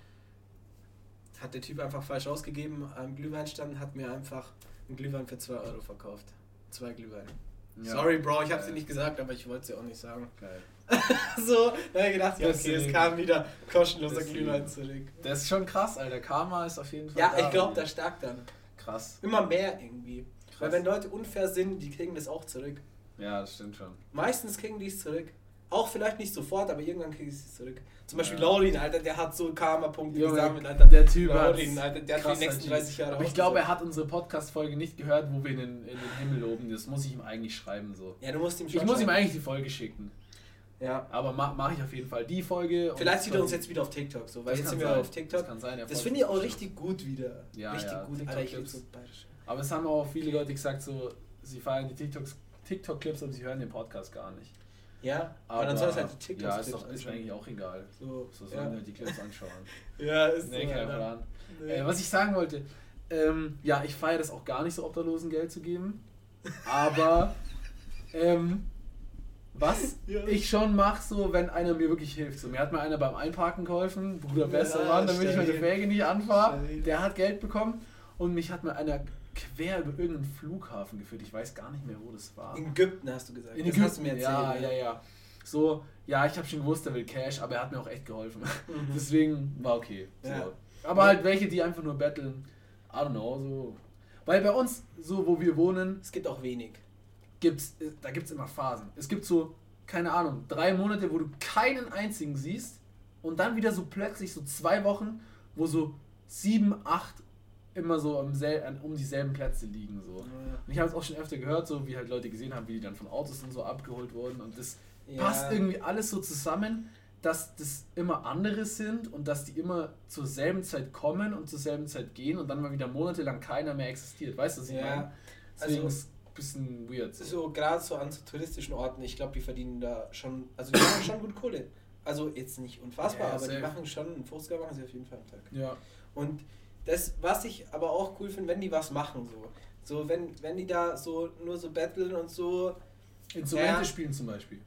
Hat der Typ einfach falsch ausgegeben am Glühweinstand, hat mir einfach einen Glühwein für 2 Euro verkauft. Zwei Glühweine. Ja. Sorry, Bro, ich habe Geil. sie nicht gesagt, aber ich wollte es ja auch nicht sagen. Geil. so, da habe ich gedacht, ja, okay, es kam wieder kostenloser. Glühwein zurück. Das ist schon krass, Alter. Karma ist auf jeden Fall. Ja, da, ich glaube, das stark dann. Krass. Immer mehr irgendwie. Weil Krass. wenn Leute unfair sind, die kriegen das auch zurück. Ja, das stimmt schon. Meistens kriegen die es zurück. Auch vielleicht nicht sofort, aber irgendwann kriegen sie es zurück. Zum Beispiel Ja. Laurin, Alter, der hat so Karma-Punkte gesammelt, Alter. der Typ Laurin, Alter, der hat die nächsten achieved. 30 Jahre Aber ich glaube, er hat unsere Podcast-Folge nicht gehört, wo wir ihn in, in den Himmel loben. Das muss ich ihm eigentlich schreiben. so. Ja, du musst ihm Ich muss ihm eigentlich die Folge schicken. Ja. Aber ma mache ich auf jeden Fall die Folge. Vielleicht sieht er uns jetzt wieder auf TikTok, so, weil Das jetzt sind wir sein. auf TikTok. Das kann sein. Das finde ich auch richtig gut wieder. Ja, richtig ja, gut. Alter, ich so. Aber es haben auch viele Leute gesagt, so, sie feiern die TikToks- TikTok-Clips und sie hören den Podcast gar nicht. Ja, aber, dann soll es halt die TikToks Ja, ist, doch, ist eigentlich auch egal. So, So sollen ja. halt die Clips anschauen. ja, ist nee, so. kein. Plan. Nee. Äh, was ich sagen wollte, ähm, ja, ich feiere das auch gar nicht so, Obdachlosen Geld zu geben. Aber ähm, was Ja. ich schon mache, so, wenn einer mir wirklich hilft. So, mir hat mal einer beim Einparken geholfen, Bruder, bester Ja, Mann, damit ich meine. Wäge nicht anfahre. Der hat Geld bekommen und mich hat mal einer quer über irgendeinen Flughafen geführt. Ich weiß gar nicht mehr, wo das war. In Ägypten hast du gesagt. In das Ägypten, hast du mir erzählt. ja, ja, ja. So, ja, ich habe schon gewusst, er will Cash, aber er hat mir auch echt geholfen. Mhm. Deswegen war okay. So. Ja. Aber halt welche, die einfach nur betteln, I don't know, so. Weil bei uns, so wo wir wohnen, Es gibt auch wenig. Gibt's, da gibt es immer Phasen. Es gibt so, keine Ahnung, drei Monate, wo du keinen einzigen siehst und dann wieder so plötzlich so zwei Wochen, wo so sieben, acht immer so um, um dieselben Plätze liegen. So. Und ich habe es auch schon öfter gehört, so wie halt Leute gesehen haben, wie die dann von Autos und so abgeholt wurden und das Ja. passt irgendwie alles so zusammen, dass das immer andere sind und dass die immer zur selben Zeit kommen und zur selben Zeit gehen und dann mal wieder monatelang keiner mehr existiert. Weißt du, was ich Ja, meine? Deswegen also- ist es ein bisschen weird. So, gerade so an so touristischen Orten, ich glaube, die verdienen da schon, also die machen schon gut Kohle. Also jetzt nicht unfassbar, Ja, aber die safe. machen schon, einen 50er machen sie auf jeden Fall am Tag. Ja. Und das, was ich aber auch cool finde, wenn die was machen, so. So, wenn, wenn die da so nur so battlen und so. Instrumente Ja. spielen zum Beispiel.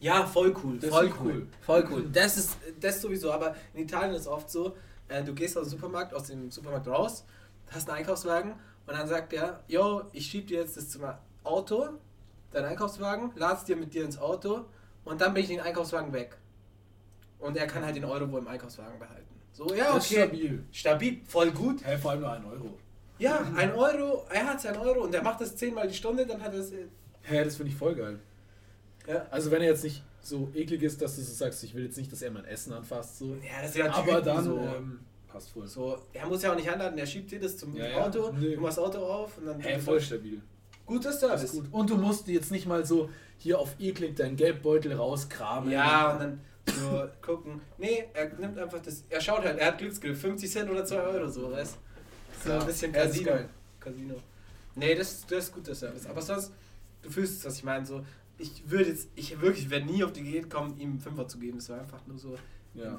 Ja, voll cool. Das voll cool. cool. Voll cool. Das ist das sowieso, aber in Italien ist oft so, äh, du gehst aus dem Supermarkt, aus dem Supermarkt raus, hast einen Einkaufswagen und dann sagt der, yo, ich schieb dir jetzt das zum Auto, deinen Einkaufswagen, lad's dir mit dir ins Auto und dann bin ich den Einkaufswagen weg. Und er kann halt den Euro wohl im Einkaufswagen behalten. So, ja, okay. stabil. Stabil, voll gut. Hey, vor allem nur ein Euro. Ja, ein Euro, er hat sein Euro und er macht das zehnmal die Stunde, dann hat er es. äh, Hä, das finde ich voll geil. Ja. Also wenn er jetzt nicht so eklig ist, dass du so sagst, ich will jetzt nicht, dass er mein Essen anfasst, so. Ja, das ist ja Aber dann so. ähm, passt voll. so. Er muss ja auch nicht anladen, er schiebt dir das zum Ja, ja. Auto, Nee. du machst das Auto auf und dann. Hey, voll stabil. Guter Das Service. ist gut. Und du musst jetzt nicht mal so hier auf eklig deinen Geldbeutel rauskramen. Ja, und dann so gucken. Nee, er nimmt einfach das. Er schaut halt, er hat Glücksgriff, 50 Cent oder 2 Euro, so, weißt So Ja. ein bisschen das Casino. Casino. Nee, das, das ist guter Service. Aber sonst, du fühlst es, was ich meine. So, ich würde jetzt, ich wirklich, wenn nie auf die Idee kommen, ihm einen Fünfer zu geben. Es war einfach nur so. Ja. ähm,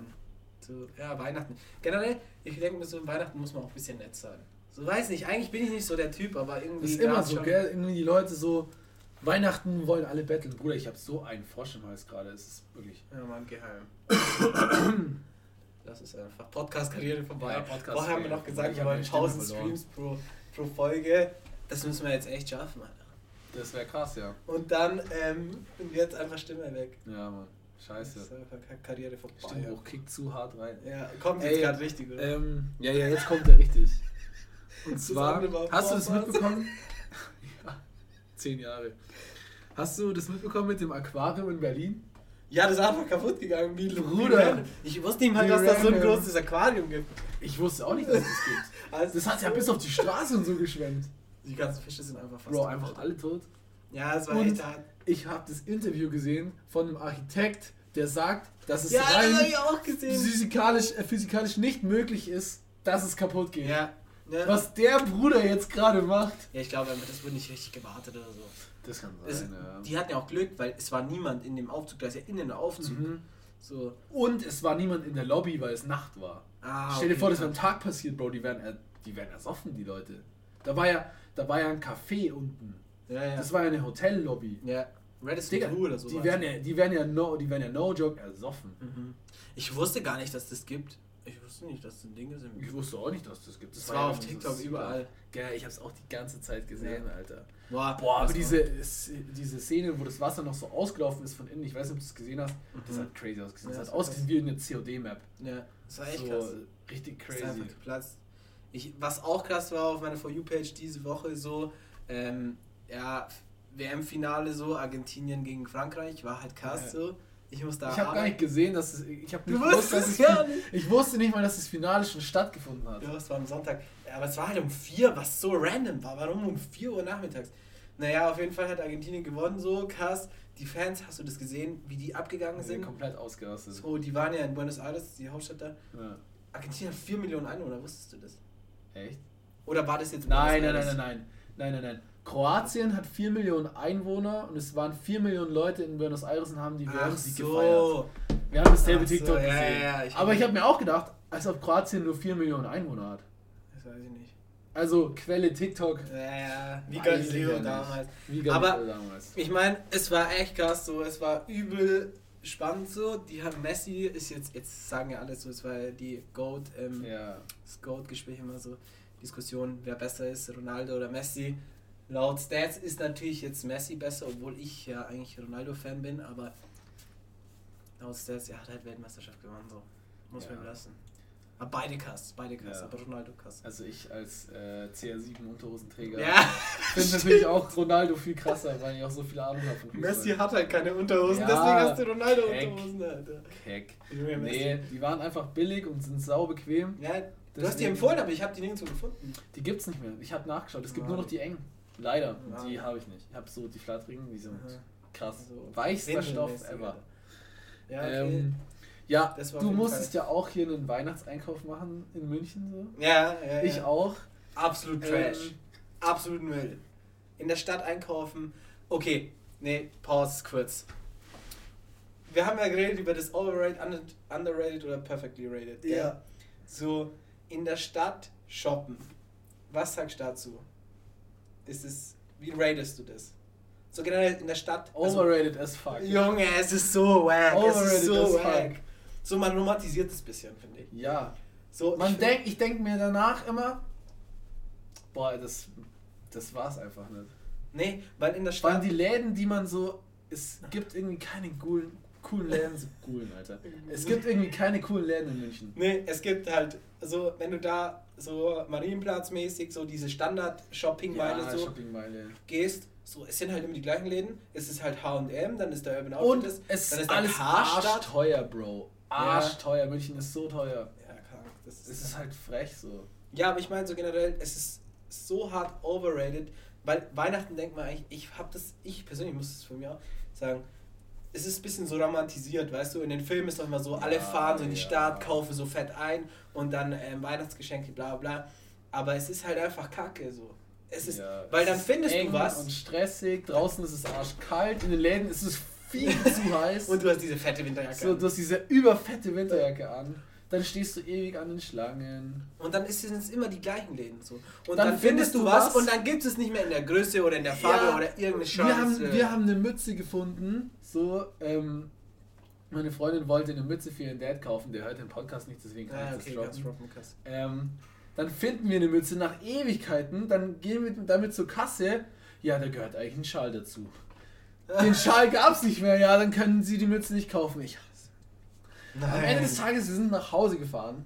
So, ja, Weihnachten. Generell, ich denke mir so, Weihnachten muss man auch ein bisschen nett sein. So, weiß nicht, eigentlich bin ich nicht so der Typ, aber irgendwie. Das ist immer so, gell? Irgendwie die Leute so, Weihnachten wollen alle betteln. Bruder, ich habe so einen Frosch im Hals gerade. Es ist wirklich. Ja, Mann, geheim. das ist einfach Podcast-Karriere vorbei. Ja, Podcast- Vorher haben wir noch gesagt, Ich wir hab wollen meine Stimme 1000 verloren. Streams pro, pro Folge. Das müssen wir jetzt echt schaffen, Alter. Das wäre krass, ja. Und dann ähm, jetzt einfach Stimme weg. Ja, Mann. Das Scheiße. Karriere vorbei. Stimmbruch kickt zu hart rein. Ja, kommt jetzt gerade richtig, oder? Ähm, ja, ja, jetzt kommt er richtig. Und Das zwar, hast du das mitbekommen? ja, zehn Jahre. Hast du das mitbekommen mit dem Aquarium in Berlin? Ja, das ist einfach kaputt gegangen, wie Bruder. Ich wusste nicht mal, dass da so ein großes Aquarium gibt. Ich wusste auch nicht, dass es das gibt. Also, Das hat ja bis auf die Straße und so geschwemmt. Die ganzen Fische sind einfach fast Bro, tot, einfach alle tot. Ja, es war Und- echt hart. Ich habe das Interview gesehen von einem Architekt, der sagt, dass es Ja, das rein gesehen. physikalisch, äh, physikalisch nicht möglich ist, dass es kaputt geht. Ja. ja. Was der Bruder jetzt gerade macht. Ja, ich glaube, das wurde nicht richtig gewartet oder so. Das kann Es, die hatten ja auch Glück, weil es war niemand in dem Aufzug, da ist ja innen der Aufzug. Mhm. So. Und es war niemand in der Lobby, weil es Nacht war. Ah, Stell dir okay, vor, das ja. wäre am Tag passiert, Bro. Die wären, er- die wären ersoffen, die Leute. Da war ja, da war ja ein Café unten. Ja, ja. Das war ja eine Hotellobby. ja. Radisson Digga, Blue oder so. die wären ja, die wären ja no, die wären ja no joke ersoffen. Mhm. Ich wusste gar nicht, dass das gibt. Ich wusste nicht, dass das ein Ding ist. Ich wusste auch nicht, dass das gibt. das war war ja auf TikTok überall. Geil, ich hab's auch die ganze Zeit gesehen, Ja. Alter. Boah, Boah, aber diese, diese Szene, wo das Wasser noch so ausgelaufen ist von innen, ich weiß nicht, ob du es gesehen hast, das Mhm. hat crazy ausgesehen. Ja, das das hat ausgesehen wie eine COD-Map. Ja, das war echt so krass. richtig Das ist crazy. geplatzt. Ich, was auch krass war auf meiner For You-Page diese Woche so, ähm, ja, WM-Finale so, Argentinien gegen Frankreich, war halt krass Ja. so. Ich muss da Ich habe gar nicht gesehen, dass es. Ich habe Du nicht gewusst, dass es. ja. Ich wusste nicht mal, dass das Finale schon stattgefunden hat. Ja, es war am Sonntag. Ja, aber es war halt um 4, was so random war. Warum um 4 Uhr nachmittags? Naja, auf jeden Fall hat Argentinien gewonnen, so krass. Die Fans, hast du das gesehen, wie die abgegangen sind sind? komplett ausgerastet. So, die waren ja in Buenos Aires, die Hauptstadt da. Ja. Argentinien hat 4 Millionen Einwohner, wusstest du das? Echt? Oder war das jetzt Nein, nein, nein, nein, nein. Nein, nein, nein. Kroatien hat 4 Millionen Einwohner und es waren 4 Millionen Leute in Buenos Aires und haben die WM-Sieg so. gefeiert. Wir haben dasselbe so, TikTok ja, gesehen. ja, ich- Aber ich habe mir auch gedacht, als ob Kroatien nur 4 Millionen Einwohner hat. Das weiß ich nicht. Also Quelle TikTok. Ja, ja, wie Galileo ja damals. Wie Aber- damals. Ich meine, es war echt krass so, es war übel spannend so. Die haben Messi ist jetzt, jetzt sagen ja alle so, es war die Goat, ähm, Ja. das Goat-Gespräch immer so, Diskussion, wer besser ist, Ronaldo oder Messi. Laut Stats ist natürlich jetzt Messi besser, obwohl ich ja eigentlich Ronaldo-Fan bin, aber laut Stats, er hat halt Weltmeisterschaft gewonnen, so. Muss Ja. man ihm lassen. Aber beide Kass, beide Kass, Ja. aber Ronaldo Kass. Also ich als äh, CR7 Unterhosenträger Ja, finde natürlich auch Ronaldo viel krasser, weil ich auch so viele Ahnung habe von Fußball. Messi hat halt keine Unterhosen, Ja, deswegen hast du Ronaldo Keck. Unterhosen, Alter. Keck. Nee, die waren einfach billig und sind sau bequem. Ja, du hast die empfohlen, aber ich habe die nirgendwo gefunden. Die gibt's nicht mehr. Ich habe nachgeschaut. Es gibt Ja. nur noch die engen. Leider. Ja. Die habe ich nicht. Ich habe so die Flattrigen, die sind Aha. krass. So Weichster windelmäßig, Stoff ever. Ja, okay. Ähm, Ja, Das war auf du musstest ja auch hier einen Weihnachtseinkauf machen in München so. Ja, ja, Ich ja. auch. Absolut Ähm, Trash. Absolut Müll. In der Stadt einkaufen. Okay, nee, pause kurz. Wir haben ja geredet über das Overrated, under- Underrated oder Perfectly Rated. gell? Ja. So, in der Stadt shoppen. Was sagst du dazu? Ist es, wie ratest du das? So generell in der Stadt. also- Overrated as fuck. Junge, es ist so wack. es Overrated ist so as wack. fuck. So, man romantisiert es ein bisschen, finde ich. Ja. So, Man ich denkt, ich denke mir danach immer, boah, das, das war's einfach nicht. Nee, weil in der Stadt. die Läden, die man so, es gibt irgendwie keine coolen, coolen Läden, so coolen, Alter. Es gibt irgendwie keine coolen Läden in München. Nee, es gibt halt, so, wenn du da so Marienplatzmäßig, so diese Standard-Shopping-Meile ja, so Shoppingmeile. gehst, so, es sind halt immer die gleichen Läden. Es ist halt HM, dann ist der Urban Und Outfitters, es dann ist alles arschteuer, Bro. Arschteuer. München ist so teuer. Ja, klar. Das Es ist halt frech so. Ja, aber ich meine so generell, es ist so hart overrated, weil Weihnachten denkt man eigentlich, ich habe das, ich persönlich muss es von mir auch sagen, es ist ein bisschen so romantisiert, weißt du, in den Filmen ist doch immer so, alle Ja, fahren so in die ja. Stadt, kaufen so fett ein und dann ähm, Weihnachtsgeschenke, bla bla, aber es ist halt einfach kacke so. Es ist, Ja, weil es dann ist findest du was Und stressig, draußen ist es arschkalt, in den Läden ist es viel zu heiß. und du hast diese fette Winterjacke so, an. du hast diese überfette Winterjacke an. Dann stehst du ewig an den Schlangen. Und dann ist es immer die gleichen Läden so. Und Dann dann, findest findest du was was. und dann gibt es nicht mehr in der Größe oder in der Farbe oder irgendeine Wir haben, wir haben eine Mütze gefunden. So, ähm, meine Freundin wollte eine Mütze für ihren Dad kaufen. Der hört den Podcast nicht, deswegen kann ah, ich okay, das droppen. Ähm, dann finden wir eine Mütze nach Ewigkeiten. Dann gehen wir damit zur Kasse. Ja, da gehört eigentlich ein Schal dazu. Den Schal gab es nicht mehr. Ja, dann können sie die Mütze nicht kaufen. Ich Nein. Am Ende des Tages, wir sind nach Hause gefahren.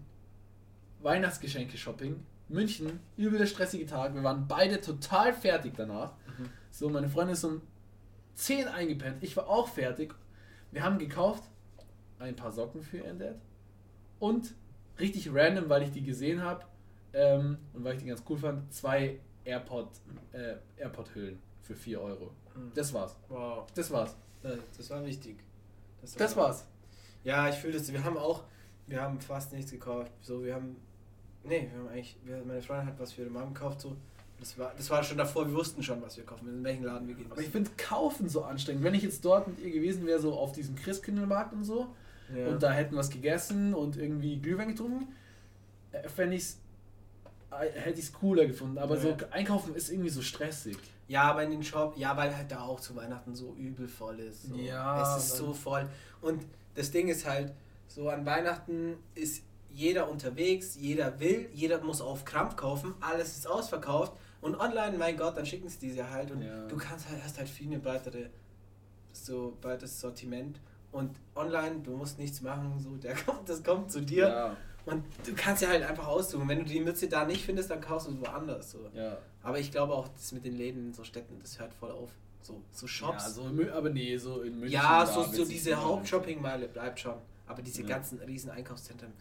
Weihnachtsgeschenke-Shopping. München, übel der stressige Tag. Wir waren beide total fertig danach. Mhm. So, meine Freundin ist um 10 eingepennt. Ich war auch fertig. Wir haben gekauft ein paar Socken für ihren Dad. Und richtig random, weil ich die gesehen habe ähm, und weil ich die ganz cool fand, zwei AirPod, äh, AirPod-Hüllen für 4 Euro. Mhm. Das war's. Wow, Das war's. das das war wichtig. war- Das war's. Ja, ich fühle das. Wir haben auch, wir haben fast nichts gekauft. So, wir haben, nee, wir haben eigentlich, meine Freundin hat was für ihre Mom gekauft. So, das war, das war schon davor. Wir wussten schon, was wir kaufen, in welchen Laden wir gehen. Aber ich finde Kaufen so anstrengend. Wenn ich jetzt dort mit ihr gewesen wäre, so auf diesem Christkindlmarkt und so, ja. und da hätten wir was gegessen und irgendwie Glühwein getrunken, äh, fände ich's, äh, hätte ich es cooler gefunden. Aber Ja. so einkaufen ist irgendwie so stressig. Ja, aber in den Shop, ja, weil halt da auch zu Weihnachten so übel voll ist. So. Ja, Es ist so voll. Und das Ding ist halt, so an Weihnachten ist jeder unterwegs, jeder will, jeder muss auf Krampf kaufen, alles ist ausverkauft. Und online, mein Gott, dann schicken sie diese halt und Ja. du kannst halt, hast halt viel eine breitere, so breites Sortiment. Und online, du musst nichts machen, so der kommt, das kommt zu dir. Ja, Und du kannst ja halt einfach aussuchen. Wenn du die Mütze da nicht findest, dann kaufst du es woanders. So. ja. Aber ich glaube auch, das mit den Läden in so Städten, das hört voll auf. So, so Ja, Shops. so, in aber nee, so in München. Ja, so, so diese. Hauptshoppingmeile bleibt schon. Aber diese Ja. ganzen riesen Einkaufszentren,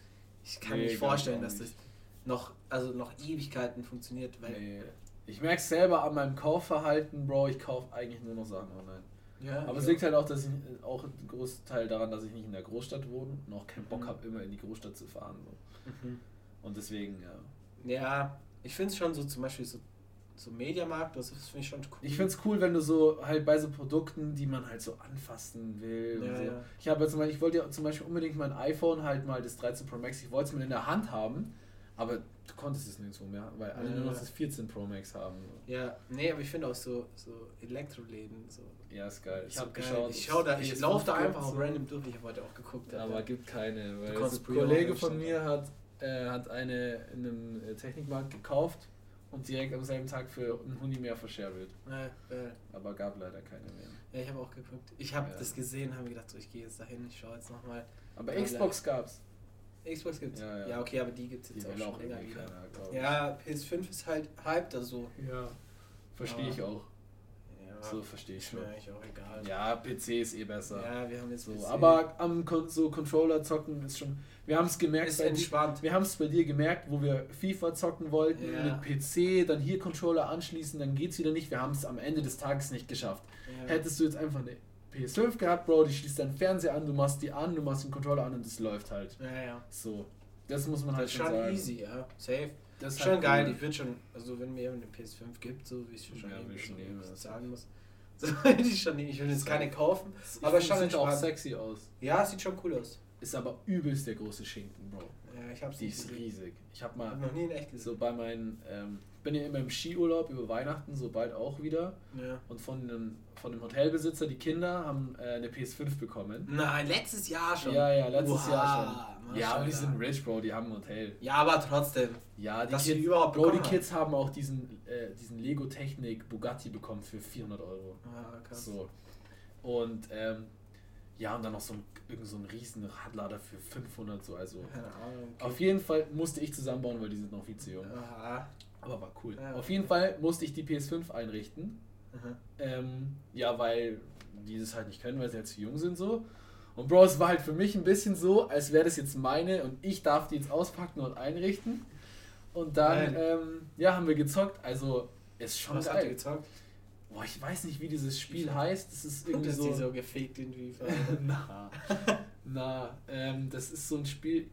ich kann Nee, mir nicht vorstellen, dass das nicht. noch, also noch Ewigkeiten funktioniert. Weil, Nee. Ich merke es selber an meinem Kaufverhalten, Bro. Ich kaufe eigentlich nur noch Sachen online. ja, Aber es liegt halt auch, dass ich äh, auch ein großer Teil daran, dass ich nicht in der Großstadt wohne und auch keinen Bock Mhm. habe, immer in die Großstadt zu fahren. So. Mhm. Und deswegen, ja. Ja, ich finde es schon so zum Beispiel so, so Mediamarkt, das finde ich schon cool. Ich finde es cool, wenn du so halt bei so Produkten, die man halt so anfassen will. Ja, und so. ja. Ich habe zum Beispiel, ich wollte ja zum Beispiel unbedingt mein iPhone halt mal das 13 Pro Max, ich wollte es mal in der Hand haben, aber du konntest es nirgendwo mehr, weil alle Ja, nur noch ja. das 14 Pro Max haben. Ja, nee, aber ich finde auch so, so Elektroläden, so. Ja, ist geil. Ich so habe geschaut. Ich schau da, ich PS5 laufe da einfach so. random durch. Ich habe heute auch geguckt. Aber gibt keine, weil ein Kollege von mir hat, äh, hat eine in einem äh, Technikmarkt gekauft und direkt am selben Tag für einen Huni mehr verscherbelt. Ja, geil. Aber gab leider keine mehr. Ja, ich habe auch geguckt. Ich habe Ja. das gesehen, habe mir gedacht, so, ich gehe jetzt dahin, ich schaue jetzt nochmal. Aber Ja, Xbox gab's. Xbox gibt's. Ja, Ja, ja. okay, aber die gibt's Die jetzt auch will schon auch länger wieder. keiner, ich. Ja, PS5 ist halt hyped, also. Ja. Verstehe ich auch. Ja, So verstehe ich schon. mir eigentlich auch egal. Ja, PC ist eh besser. Ja, wir haben jetzt So, PC. aber am Kon so Controller zocken ist schon. Wir haben es gemerkt, ist bei dir, entspannt. wir haben es bei dir gemerkt, wo wir FIFA zocken wollten Ja. mit PC, dann hier Controller anschließen, dann geht's wieder nicht. Wir haben es am Ende des Tages nicht geschafft. Ja. Hättest du jetzt einfach eine PS5 gehabt, Bro, die schließt deinen Fernseher an, du machst die an, du machst den Controller an und es läuft halt. Ja, ja. So. Das muss man halt Das ist schon schon sagen. easy, ja. Safe. Das ist schon halt geil, cool. ich würde schon, also wenn mir jemand eine PS5 gibt, so wie ich schon Ja, ich schon das sagen muss. So ich schon nehmen. Ich will jetzt keine kaufen. Ich Aber schon sieht auch sexy aus. Ja, sieht schon cool aus. Ist aber übelst der große Schinken, Bro. Ja, ich hab's Die nicht ist riesig. Ich hab Ich mal hab noch nie in echt gesehen. so bei meinen, ähm, ich bin ja immer im Skiurlaub über Weihnachten, so bald auch wieder. Ja. Und von dem, von dem Hotelbesitzer, die Kinder haben äh, eine PS5 bekommen. Nein, letztes Jahr schon. Ja, ja, letztes Oha, Jahr schon. Ja, aber die sind rich, Bro, die haben ein Hotel. Ja, aber trotzdem. Ja, die Kids, überhaupt Bro, die Kids haben auch diesen, äh, diesen Lego Technik Bugatti bekommen für 400 Euro. Ah, krass. So. Und ähm, ja, und dann noch so ein, irgend so ein riesen Radlader für 500 so. Also Keine Ahnung. okay. auf jeden Fall musste ich zusammenbauen, weil die sind noch viel zu jung. Aha. Aber war cool. Ja, Auf jeden Fall musste ich die PS5 einrichten. Ähm, ja, weil die das halt nicht können, weil sie halt zu jung sind so. Und Bro, es war halt für mich ein bisschen so, als wäre das jetzt meine und ich darf die jetzt auspacken und einrichten. Und dann, Geil. ähm, ja, haben wir gezockt. Also, ist schon Was habt ihr geil. gezockt? Boah, ich weiß nicht, wie dieses Spiel FIFA? heißt. Das ist irgendwie Dass so. die so gefaked in FIFA. na, na, ähm, das ist so ein Spiel.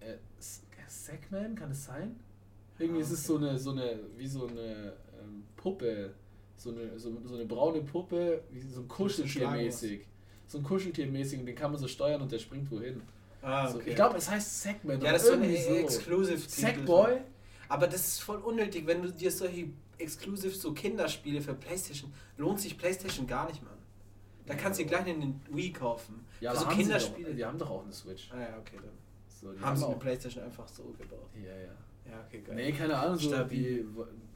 Äh, Sackman, kann es sein? Irgendwie Ah, ist es so eine, so eine, wie so eine ähm, Puppe, so eine, so, so eine braune Puppe, wie so ein Kuscheltier-mäßig. So ein Kuscheltier-mäßig und den kann man so steuern und der springt wohin. Ah, So, okay. ich glaube, es heißt Sackman. ja, das ist so eine irgendwie Exclusive Sackboy? Aber das ist voll unnötig, wenn du dir solche Exclusive so Kinderspiele für Playstation lohnt sich Playstation gar nicht, Mann. Da kannst du dir gleich einen Wii kaufen. Ja, so haben Kinderspiele. Doch, die haben doch auch eine Switch. ah ja, okay, dann. So, die Haben sie eine. Playstation einfach so gebaut. Ja, ja. Ja, okay, geil. Nee, keine Ahnung, so Stabil. die,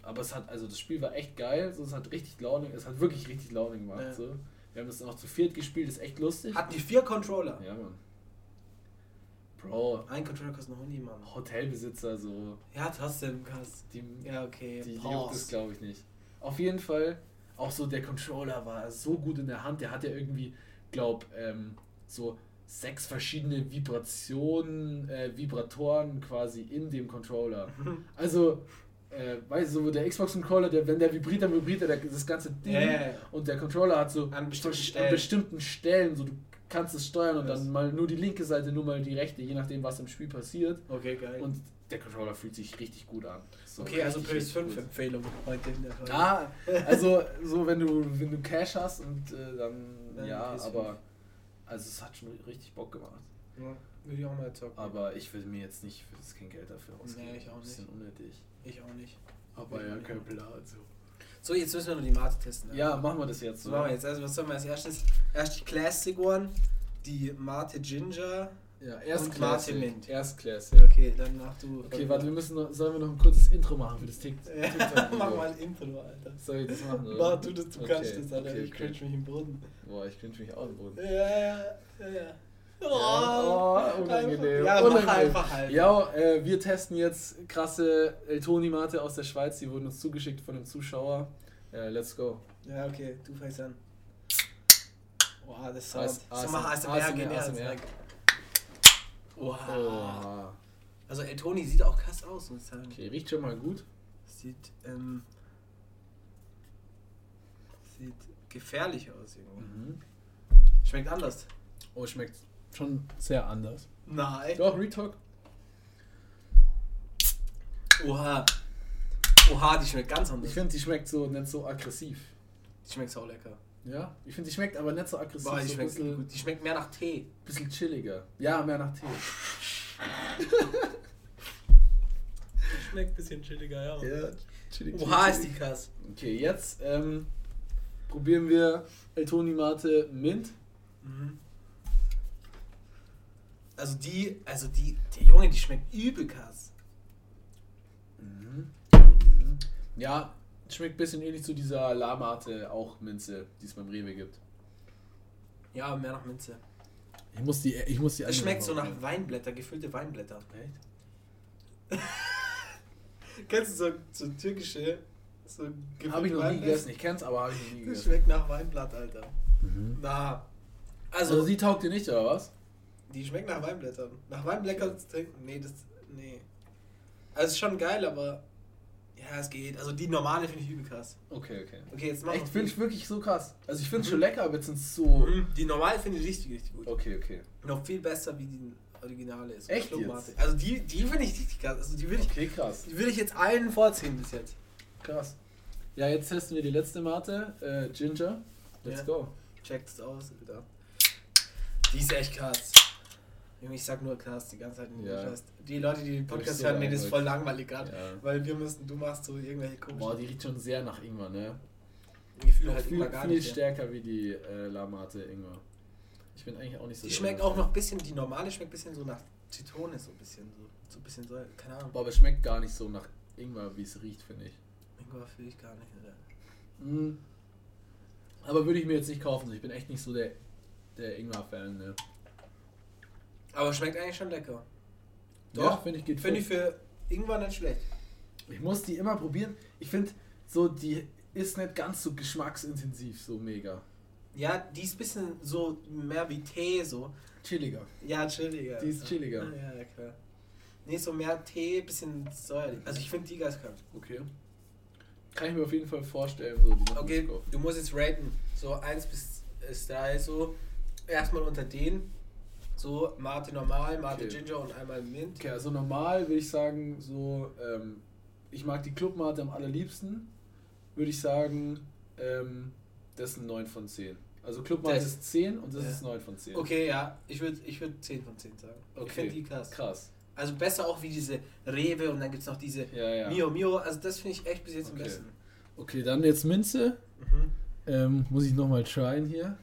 aber es hat, also das Spiel war echt geil, so, es hat richtig Laune, es hat wirklich richtig Laune gemacht. Ja. So. Wir haben das auch zu viert gespielt, ist echt lustig. Hatten die vier Controller? ja, Mann. Bro, Ein Controller kostet noch nie, Mann. Hotelbesitzer, so, Ja, trotzdem krass. die, Ja, okay. die juckt Pause. es glaube ich nicht. Auf jeden Fall, auch so der Controller war so gut in der Hand, der hat ja irgendwie, glaub, ähm, so sechs verschiedene Vibrationen, äh, Vibratoren quasi in dem Controller. Also, äh, weißt du, so der Xbox-Controller, der, wenn der vibriert, dann vibriert er das ganze Ding. Ja. Und der Controller hat so An bestimmten an Stellen. bestimmten Stellen, so du kannst es steuern und Krass. dann mal nur die linke Seite, nur mal die rechte, je nachdem, was im Spiel passiert. Okay, geil. Und der Controller fühlt sich richtig gut an. So okay, also richtig, richtig gut. PS5-Empfehlung heute in der Folge. Ah, also so wenn du wenn du Cash hast und äh, dann Dann ja, PS5. aber also es hat schon richtig Bock gemacht. Ja, würde ich auch mal zocken. Aber ich will mir jetzt nicht für das kein Geld dafür ausgeben. Nee, ich auch Bisschen unnötig. Ich auch nicht. Aber ja, kein Plan so. So, jetzt müssen wir noch die Mate testen. ne? Ja, machen wir das jetzt. So machen wir jetzt. Also, was sollen wir als erstes? Erst die Classic One, die Mate Ginger. Ja, erst erst Mate Classic. Mint. Erst Classic. Okay, dann mach du. Okay, warte, wir müssen noch, sollen wir noch ein kurzes Intro machen für das Tik- Ja, TikTok? mach mal ein Intro, Alter. Soll ich das machen? Oder? Mach du das, du Okay, kannst das, Alter. okay, ich okay. cringe mich im Boden. Boah, ich cringe mich auch im Boden. Ja, ja, ja, ja. Oh, unangenehm. Ja, unangenehm. einfach halt. Ja, äh, wir testen jetzt krasse Eltoni-Mate aus der Schweiz. Die wurden uns zugeschickt von einem Zuschauer. Äh, let's go. Ja, okay, du fängst an. Boah, das Sound. AS- So mach ASMR, ASMR, geh näher ans ASMR. Mic. Wow. Oh. Also El Toni sieht auch krass aus, muss ich sagen. Okay, riecht schon mal gut. Sieht, ähm, sieht gefährlich aus irgendwie. Mhm. Schmeckt anders. Oh, schmeckt schon sehr anders. Nein. Doch, Retalk. Oha. Oha, die schmeckt ganz anders. Ich finde, die schmeckt so nicht so aggressiv. die schmeckt so lecker. Ja? Ich finde, die schmeckt aber nicht so aggressiv. Boah, die so schmeckt bisschen, gut. Die schmeckt mehr nach Tee. bisschen chilliger. Ja, mehr nach Tee. Die schmeckt ein bisschen chilliger, ja. Ja, chillig, Oha, ist die krass. Okay, jetzt ähm, probieren wir Eltoni Mate Mint. Mhm. Also die, also die, der Junge, die schmeckt übel krass. Mhm. Mhm. Ja, schmeckt ein bisschen ähnlich zu dieser La-Mate, auch Minze, die es beim Rewe gibt. Ja, mehr nach Minze. Ich muss die, ich muss die Es schmeckt so nach Weinblätter, gefüllte Weinblätter. Echt? Kennst du so, so türkische, so gefüllte Habe ich noch nie gegessen. Ich kenn's, aber habe ich noch nie Das gegessen. schmeckt nach Weinblatt, Alter. Mhm. Na. Also, Also, die taugt dir nicht, oder was? die schmeckt nach Weinblättern. Nach Weinblättern zu trinken? Nee, das. Nee. Also ist schon geil, aber. Ja, es geht. Also die normale finde ich übel krass. Okay, okay. Okay, jetzt machen Echt, finde ich wirklich so krass. Also ich finde es Mhm. schon lecker, aber jetzt sind es so... Mhm. Die normale finde ich richtig, richtig gut. Okay, okay. Noch viel besser wie die Originale ist. Echt jetzt? Also die, die finde ich richtig krass. Also die würde ich, Okay, krass. die würde ich jetzt allen vorziehen bis jetzt. Krass. Ja, jetzt testen wir die letzte Mate. Äh, Ginger. Let's Ja. go. Checkt es aus, wieder. Die ist echt krass. Ich sag nur krass die ganze Zeit. Ja. Die Leute, die den Podcast hören, das ist voll langweilig gerade. Ja. Weil wir müssen, du machst so irgendwelche komischen Boah, die riecht schon sehr nach Ingwer, ne? Gefühle Noch halt viel, gar viel nicht. stärker wie die äh, Lamate Ingwer. Ich bin eigentlich auch nicht so Die schmeckt auch noch ein bisschen, die normale schmeckt ein bisschen so nach Zitrone, so ein bisschen. So, so ein bisschen so, keine Ahnung. Boah, aber es schmeckt gar nicht so nach Ingwer, wie es riecht, finde ich. Ingwer fühle ich gar nicht. Alter. Mhm. Aber würde ich mir jetzt nicht kaufen. Ich bin echt nicht so der, der Ingwer-Fan, ne? Aber schmeckt eigentlich schon lecker. Ja, Doch, finde ich geht Finde ich für Ingwer nicht schlecht. Ich muss die immer probieren. Ich finde, so, die ist nicht ganz so geschmacksintensiv, so mega. Ja, die ist ein bisschen so mehr wie Tee, so. Chilliger. Ja, chilliger. Die ist chilliger. Ja, ja, klar. Nee, so mehr Tee, bisschen säuerlich. Also ich finde die ganz krank. Okay. Kann ich mir auf jeden Fall vorstellen, so Okay, du musst jetzt raten. So 1 bis 3, so. Erstmal unter den. So Mate normal, Mate Okay. Ginger und einmal Mint. Okay, also normal würde ich sagen, so, ähm, ich mag die Clubmate am allerliebsten. Würde ich sagen, ähm, das ist ein 9 von 10. Also Clubmate ist 10 und das Ja. ist 9 von 10. Okay, ja, ich würde ich würd 10 von 10 sagen. Ich Okay. finde die krass. Krass. Also besser auch wie diese Rewe und dann gibt es noch diese Ja, ja. Mio Mio. Also das finde ich echt bis jetzt am Okay. besten. Okay, dann jetzt Minze. Mhm. Ähm, muss ich nochmal tryen hier.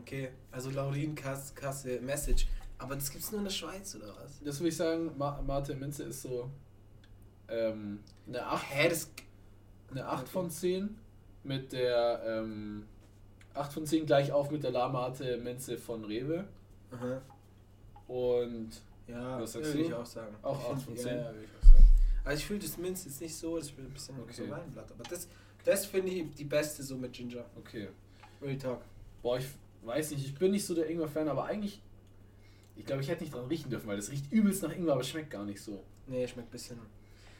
Okay, also Laurin Kass, Kasse Message. Aber das gibt's nur in der Schweiz oder was? Das würde ich sagen, Ma Mate Minze ist so ähm, eine 8, Hä, das. eine 8 von 10 mit der ähm, 8 von 10 gleich auf mit der La Mate Minze von Rewe. Aha. Und Ja, Was sagst würde du? ich auch sagen. Auch Ich acht find- von ja, zehn? Ja, würde ich auch sagen. Also ich fühle das Minz jetzt nicht so, das wird ein bisschen Okay. so Weinblatt. Aber das, das finde ich die beste so mit Ginger. okay. Real Talk. Boah, ich weiß nicht, ich bin nicht so der Ingwer-Fan, aber eigentlich, ich glaube, ich hätte nicht dran riechen dürfen, weil das riecht übelst nach Ingwer, aber es schmeckt gar nicht so. Nee, schmeckt ein bisschen.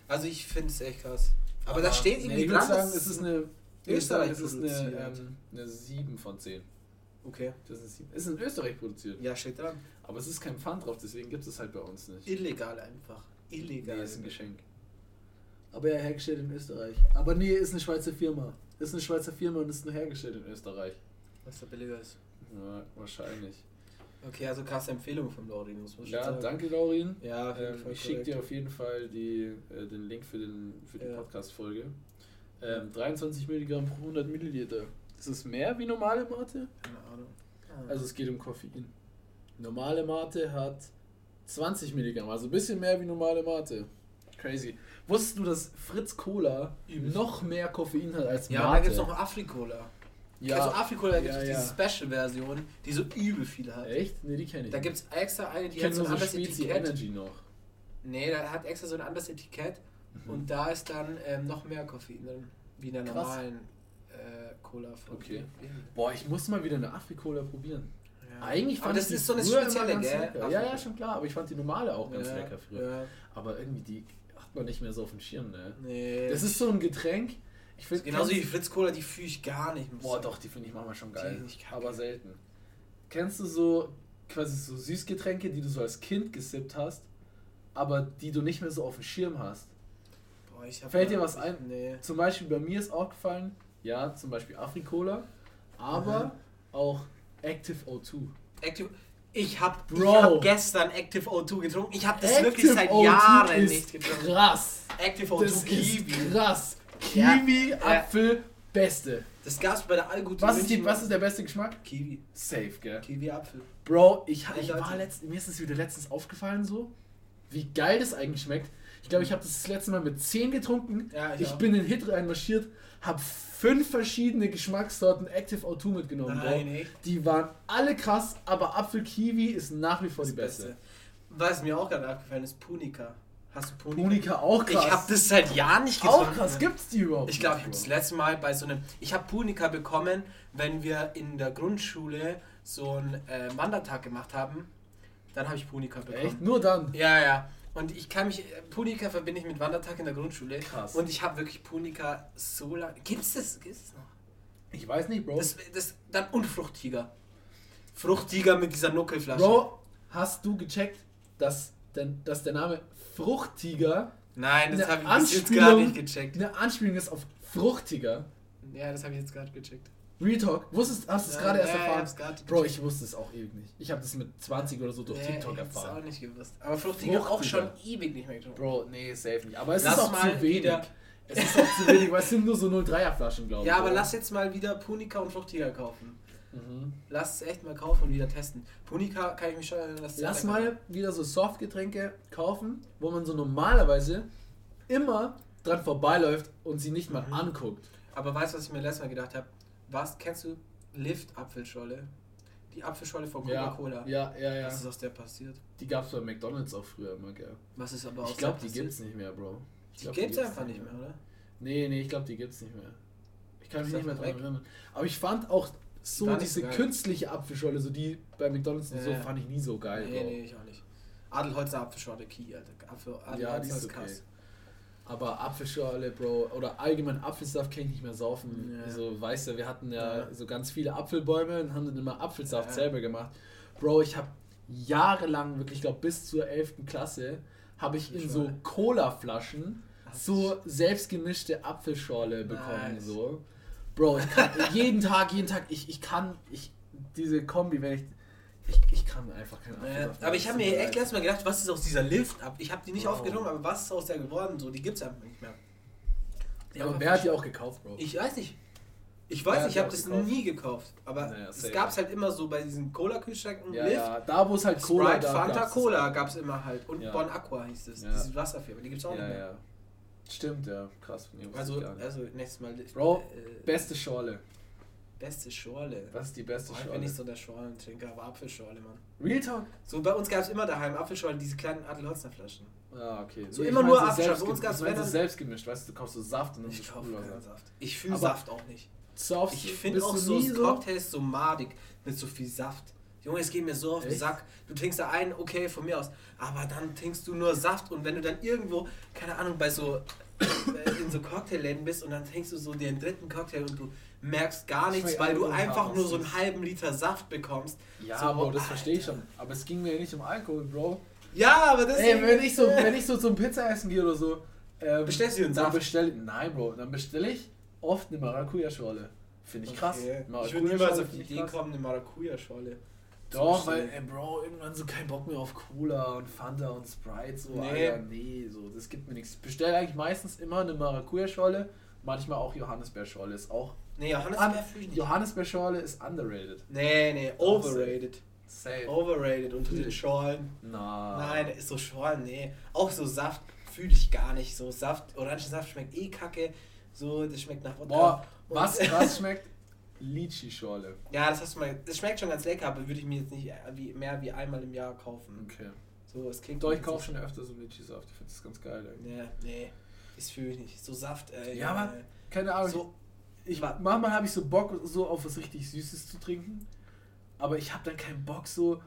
Also ich finde es echt krass. Aber, da steht irgendwie nee, ich würde dran, sagen, dass es ist eine, sagen, Österreich es ist eine, ähm, eine 7 von 10. Okay. Das ist, eine 7. ist in Österreich produziert. Ja, steht dran. Aber es ist kein Pfand drauf, deswegen gibt es halt bei uns nicht. Illegal einfach. Illegal. Nee, ist ein Geschenk. Aber ja, hergestellt in Österreich. Aber nee, ist eine Schweizer Firma. Ist eine Schweizer Firma und ist nur hergestellt in Österreich. Was da billiger ist. Ja, wahrscheinlich. Okay, also krasse Empfehlung von Laurin, muss man Ja, sagen. danke, Laurin. Ja, Ähm, ich schicke dir auf jeden Fall die, äh, den Link für, den, für die Ja. Podcast-Folge. Ähm, 23 Milligramm pro 100 Milliliter. Ist es mehr wie normale Mate? Keine Ahnung. Ah. Also es geht um Koffein. Normale Mate hat 20 Milligramm, also ein bisschen mehr wie normale Mate. Crazy. Wusstest du, dass Fritz Cola noch mehr Koffein hat als ja, Mate? und dann gibt es noch Afrikola. Ja, Also Afrikola gibt es ja, diese ja. Special-Version, die so übel viel hat. Echt? Ne, die kenne ich. Da gibt es extra eine, die hat so ein anderes Etikett. Energy noch. Nee, da hat extra so ein anderes Etikett Mhm. und da ist dann ähm, noch mehr Koffein drin, wie in der Krass. normalen äh, Cola von Okay. Boah, ich muss mal wieder eine Afrikola probieren. Ja. Eigentlich Aber fand das ich die ist so eine spezielle, ganz gell? lecker. Ja, ja, schon klar, aber ich fand die normale auch ganz ja, lecker früher. Ja. Aber irgendwie die hat man nicht mehr so auf dem Schirm, ne? Nee. Das ist so ein Getränk. Ich ist genauso wie Fritz Cola, die fühle ich gar nicht. ich Boah, doch, die finde ich manchmal schon geil. ich aber selten. Kennst du so quasi so Süßgetränke, die du so als Kind gesippt hast, aber die du nicht mehr so auf dem Schirm hast? Boah, ich hab Fällt dir was ein? Nee. Zum Beispiel bei mir ist auch gefallen, ja, zum Beispiel Afrikola, aber Mhm. auch Active O2. Active. Ich habe Bro. hab gestern Active O2 getrunken. Ich habe das Active wirklich seit O2 Jahren ist nicht getrunken. Krass. Active O2 Das Kiwi. ist krass. Kiwi. Apfel, beste. Das gab's bei der Allgute Was ist, die, München. was ist der beste Geschmack? Kiwi. Safe, gell? Kiwi Apfel. Bro, ich, ich war letzt, mir ist es wieder letztens aufgefallen so, wie geil das eigentlich schmeckt. Ich glaube, ich habe das, das letzte Mal mit 10 getrunken. Ja, ich ich auch. bin in den Hit reinmarschiert, habe fünf verschiedene Geschmackssorten Active O2 mitgenommen, Nein, Bro. echt? Die waren alle krass, aber Apfel-Kiwi ist nach wie vor die beste. Was mir auch gerade aufgefallen ist, Punika. Hast du Punika? Punika auch krass. Ich habe das seit Jahren nicht getrunken. auch krass. Gibt's die überhaupt? Ich glaube, ich habe das letzte Mal bei so einem. Ich habe Punika bekommen, wenn wir in der Grundschule so einen äh, Wandertag gemacht haben. Dann habe ich Punika bekommen. Echt? Nur dann? Ja, ja. Und ich kann mich, Punika verbinde ich mit Wandertag in der Grundschule. Krass. Und ich habe wirklich Punika so lange. Gibt's das? Gibt's das noch? Ich weiß nicht, Bro. Das, das, dann und Fruchttiger. Fruchttiger mit dieser Nuckelflasche. Bro, hast du gecheckt, dass, denn, dass der Name Fruchttiger Nein, das habe ich jetzt gar nicht gecheckt. eine Anspielung ist auf Fruchtiger? Ja, das habe ich jetzt gerade gecheckt. Real Talk. Wusstest, hast du es Ja, gerade erst ja, ich erfahren? hab's grad Bro, ich wusste es auch ewig nicht. Ich habe das mit 20 oder so durch Nee, TikTok ich hab's auch erfahren. nicht gewusst. Aber Fruchtiger auch schon Fruchtiger. ewig nicht mehr getrunken. Bro, nee, safe nicht. Aber es Lass ist auch mal zu wenig. wieder- Es ist auch zu wenig, weil es sind nur so 03er Flaschen, glaube ich. Ja, aber oder? lass jetzt mal wieder Punika und Fruchtiger kaufen. Mhm. Lass es echt mal kaufen und wieder testen. Punika kann ich mich schon erinnern, dass Lass mal wieder so Softgetränke kaufen, wo man so normalerweise immer dran vorbeiläuft und sie nicht mal Mhm. anguckt. Aber weißt du, was ich mir letztes Mal gedacht habe? Was, kennst du Lift Apfelschorle? Die Apfelschorle von Coca-Cola. Ja, ja, ja. Was ist aus der passiert? Die gab es bei McDonalds auch früher immer, gell? Was ist aber aus Ich glaube, die passiert? gibt's nicht mehr, Bro. Ich Die glaub, gibt's einfach nicht mehr, oder? Nee, nee, ich glaube, die gibt's nicht mehr. Ich kann mich nicht mehr dran erinnern. Aber ich fand auch so diese so künstliche Apfelschorle, so die bei McDonalds und so, fand ich nie so geil, nee, nee, ich auch nicht. Adelholzer Apfelschorle Key, Alter. Apfel, Adelholzer Ja, die ist okay. krass. Aber Apfelschorle, Bro, oder allgemein Apfelsaft kann ich nicht mehr saufen. Ja. So, weißt du, wir hatten ja, Ja. so ganz viele Apfelbäume und haben dann immer Apfelsaft Ja. selber gemacht. Bro, ich habe jahrelang, wirklich, ich glaube bis zur 11. Klasse, habe ich in so. Cola-Flaschen so selbstgemischte Apfelschorle bekommen. Nice. So. Bro, ich kann jeden Tag, jeden Tag, ich, ich kann, ich, diese Kombi, wenn ich, ich, ich kann einfach keine Ja, Apfelsaft aber ich habe mir Es echt letztes Mal gedacht, was ist aus dieser Lift ab? Ich habe die nicht Wow. aufgenommen, aber was ist aus der geworden? So, die gibt's einfach nicht mehr. Ja, aber wer hat die auch gekauft, Bro? Ich weiß nicht. Ich weiß nicht, ich habe auch das gekauft? nie gekauft. Aber Naja, es gab es halt immer so bei diesen Cola-Kühlschränken. ja, Lift, ja, da wo es halt Cola Sprite, gab, Fanta, gab's das Cola auch. gab es immer halt. Und Ja. Bon Aqua hieß es. Ja. Diese Wasserfirma, die gibt's auch Ja, nicht mehr. Stimmt, ja. Krass. Nee, Also, also nächstes Mal. Lift. Bro, äh, Beste Schorle. beste Schorle. Was ist die beste Boah, ich bin Schorle? nicht so der Schorlentrinker, aber Apfelschorle, Mann. Real Talk? So, bei uns gab es immer daheim Apfelschorle, diese kleinen Adelholzner Flaschen. Ah, okay. So Nee, immer nur so Apfelschorle. Bei uns so wenn dann- selbst gemischt, weißt du, du kaufst so Saft und dann Ich so kaufe keinen so. Saft. Ich fühle Saft auch nicht. Saft, Ich finde auch so Cocktails so madig mit so viel Saft. Junge, es geht mir so auf den Echt? Sack. Du trinkst da einen, okay, von mir aus. Aber dann trinkst du nur Saft und wenn du dann irgendwo, keine Ahnung, bei so äh, in so Cocktailläden bist und dann trinkst du so den dritten Cocktail und du merkst gar nichts, weil du einfach nur so einen halben Liter Saft bekommst. Ja, so, Bro, das verstehe ich schon. Aber es ging mir nicht um Alkohol, Bro. Ja, aber das Ey, wenn ich so, wenn ich so zum Pizza essen gehe oder so, ähm, Bestellst du einen Saft? bestell, Nein, Bro, dann bestelle ich oft eine Maracuja-Schorle. Finde ich krass. Okay. Ich würde niemals auf die Idee krass. kommen, eine Maracuja-Schorle. Doch, weil, ey, Bro, irgendwann so kein Bock mehr auf Cola und Fanta und Sprite, so, Nee. Alter, nee, so, das gibt mir nichts. Ich bestelle eigentlich meistens immer eine Maracuja-Schorle, manchmal auch Johannisbeerschorle, ist auch, Nee, Johannes An- Bär fühl ich nicht. Johannisbeerschorle ist underrated. Nee, nee, overrated. Safe. Overrated unter den Schorlen. Na. Nein, ist so Schorlen, nee. Auch so Saft fühle ich gar nicht. So Saft, Orangensaft schmeckt eh kacke. So, das schmeckt nach Wodka. Boah, was, was schmeckt? Lychee-Schorle. Ja, das hast du mal. Das schmeckt schon ganz lecker, aber würde ich mir jetzt nicht äh, wie, mehr wie einmal im Jahr kaufen. Okay. So, es klingt. Doch, ich kaufe schon öfter so Lychee-Saft, ich finde das ganz geil. Irgendwie. Nee, nee. Das fühle ich nicht. So Saft, ey. Ja, aber- Keine Ahnung, So, ich, manchmal habe ich so Bock, so auf was richtig Süßes zu trinken, aber ich habe dann keinen Bock so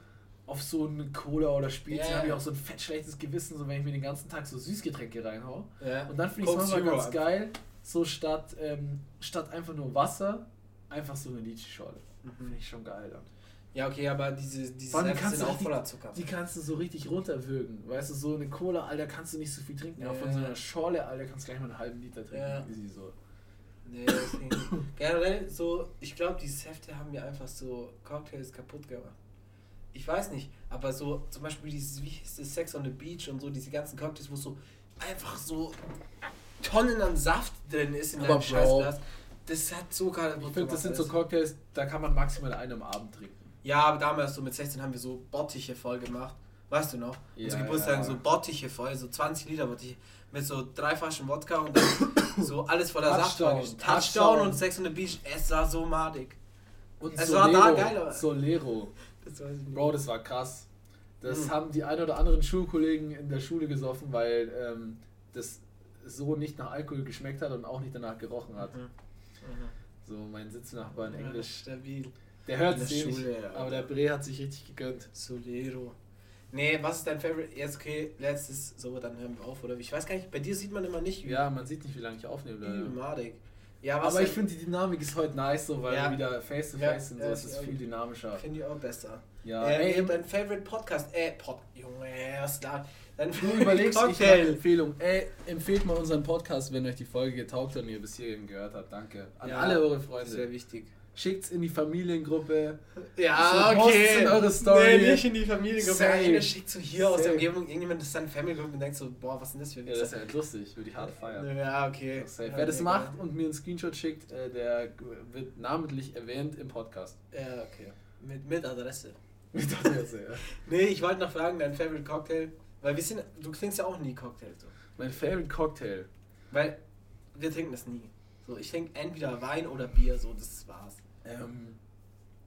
auf so eine Cola oder Spezi, Ja, yeah. habe ich ja. auch so ein fett schlechtes Gewissen, so wenn ich mir den ganzen Tag so Süßgetränke reinhau. ja. Und dann finde ich es manchmal ganz geil, so statt, ähm, statt einfach nur Wasser, einfach so eine Lychee-Schorle. Mhm. Finde ich schon geil dann. Ja, okay, aber diese, diese die Säfte kannst sind du auch richtig- voller Zucker. Die kannst du so richtig runterwürgen. Weißt du, so eine Cola, Alter, kannst du nicht so viel trinken. Ja, aber von so einer Schorle, Alter, kannst du gleich mal einen halben Liter trinken. Ja. Easy so. Nee. Generell so, ich glaube, diese Hefte haben mir einfach so Cocktails kaputt gemacht. Ich weiß nicht, aber so zum Beispiel dieses, wie hieß das, Sex on the Beach und so, diese ganzen Cocktails, wo so einfach so Tonnen an Saft drin ist in Aber deinem Scheißglas. Das hat so kaputt Ich finde, das sind so alles. Cocktails, da kann man maximal einen am Abend trinken. Ja, aber damals so mit 16 haben wir so Bottiche voll gemacht. Weißt du noch? Ja, Unsere Geburtstag ja. so Bottiche voll, so 20 Liter Bottiche. Mit so drei Flaschen Wodka und dann so alles voller Saft. Touchdown. Touchdown, und Sex on the Beach. Es war so madig. Und Es war da geil, aber- Solero. Das weiß ich nicht. Bro, das war krass. Das Mhm. haben die ein oder anderen Schulkollegen in der Schule gesoffen, weil ähm, das so nicht nach Alkohol geschmeckt hat und auch nicht danach gerochen hat. Mhm. Mhm. So mein Sitznachbar in Englisch. stabil. Der hört es nicht, ja. aber der Bre hat sich richtig gegönnt. Solero. Nee, was ist dein Favorite? Jetzt okay, letztes, so, dann hören wir auf, oder? Ich weiß gar nicht, bei dir sieht man immer nicht, wie Ja, man sieht nicht, wie lange ich aufnehme. leider. übelmadig. Ja, Aber ich finde, die Dynamik ist heute nice, so, weil Ja. wir wieder face to face sind. So, es ist viel dynamischer. Finde ich auch besser. Ja, äh, ey, ey, dein Favorite Podcast, äh, Pod, Junge, was da? Dein Du überlegst, ich Cocktail. eine Empfehlung. Ey, empfehlt mal unseren Podcast, wenn euch die Folge getaugt hat und ihr bis hierhin gehört habt. Danke. An Ja, alle eure Freunde. wichtig. Schickt's in die Familiengruppe. Ja, So, okay. in eure Story. Nee, nicht in die Familiengruppe. Safe. Schickt so hier aus der Safe. Umgebung irgendjemand das ist seine Family-Gruppe und denkt so, boah, was ist denn das für ein Ja, das ist ja nicht lustig. Würde ich hart feiern. Ja, okay. Safe. Ja, Wer das macht geil. und mir einen Screenshot schickt, äh, der wird namentlich erwähnt im Podcast. Ja, okay. Mit, mit Adresse. Ich dachte jetzt, ja. Nee, ich wollte noch fragen, dein Favorite Cocktail. Weil wir sind, du trinkst ja auch nie Cocktail so. Mein Favorite Cocktail. Weil wir trinken das nie. So, ich trinke entweder Wein oder Bier, so, das war's. Ähm,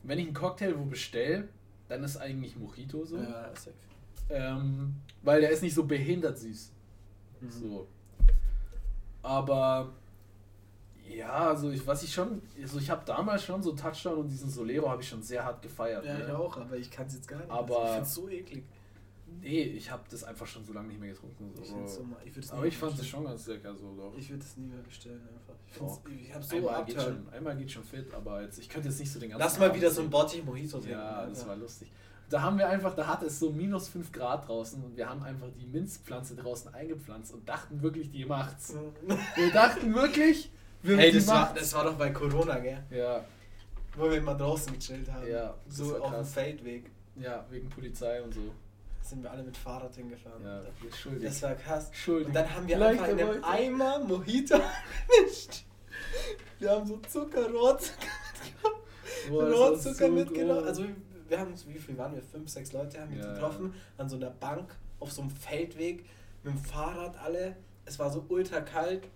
wenn ich einen Cocktail wo bestell, dann ist eigentlich Mojito so. Ja, safe. Ähm, weil der ist nicht so behindert süß. Mhm. So. Aber ja, also ich, was ich schon, also ich habe damals schon so Touchdown und diesen Solero habe ich schon sehr hart gefeiert. Ja, ne? ich auch, aber ich kann es jetzt gar nicht. Aber- ich find's so eklig. Nee, ich habe das einfach schon so lange nicht mehr getrunken. So. Ich, ich Aber mehr ich fand es schon ganz lecker so doch. Ich würde es nie mehr bestellen einfach. Ich, find's, ich hab so einmal, geht schon, einmal geht schon fit, aber jetzt, ich könnte jetzt nicht so den ganzen Lass mal wieder so ein trinken. Botti Mojito trinken. Ja, das Alter. war lustig. Da haben wir einfach, da hatte es so minus 5 Grad draußen und wir haben einfach die Minzpflanze draußen eingepflanzt und dachten wirklich, die macht's. Wir dachten wirklich, wir Hey, das war, macht's. das war doch bei Corona, gell? Ja, Wo wir mal draußen gechillt haben. Ja, das So war auf dem. Feldweg. ja, wegen Polizei und so. Sind wir alle mit Fahrrad hingefahren. Ja, entschuldigt. Das war krass. Entschuldigt. Und dann haben wir Leicht einfach in einem. Eimer Mojito gemischt. Wir haben so Zucker, Rohrzucker, war Rohrzucker so mitgenommen. Also wir haben, wie viel waren wir? Fünf, sechs Leute haben wir Ja. getroffen. An so einer Bank, auf so einem Feldweg, mit dem Fahrrad alle. Es war so ultra kalt.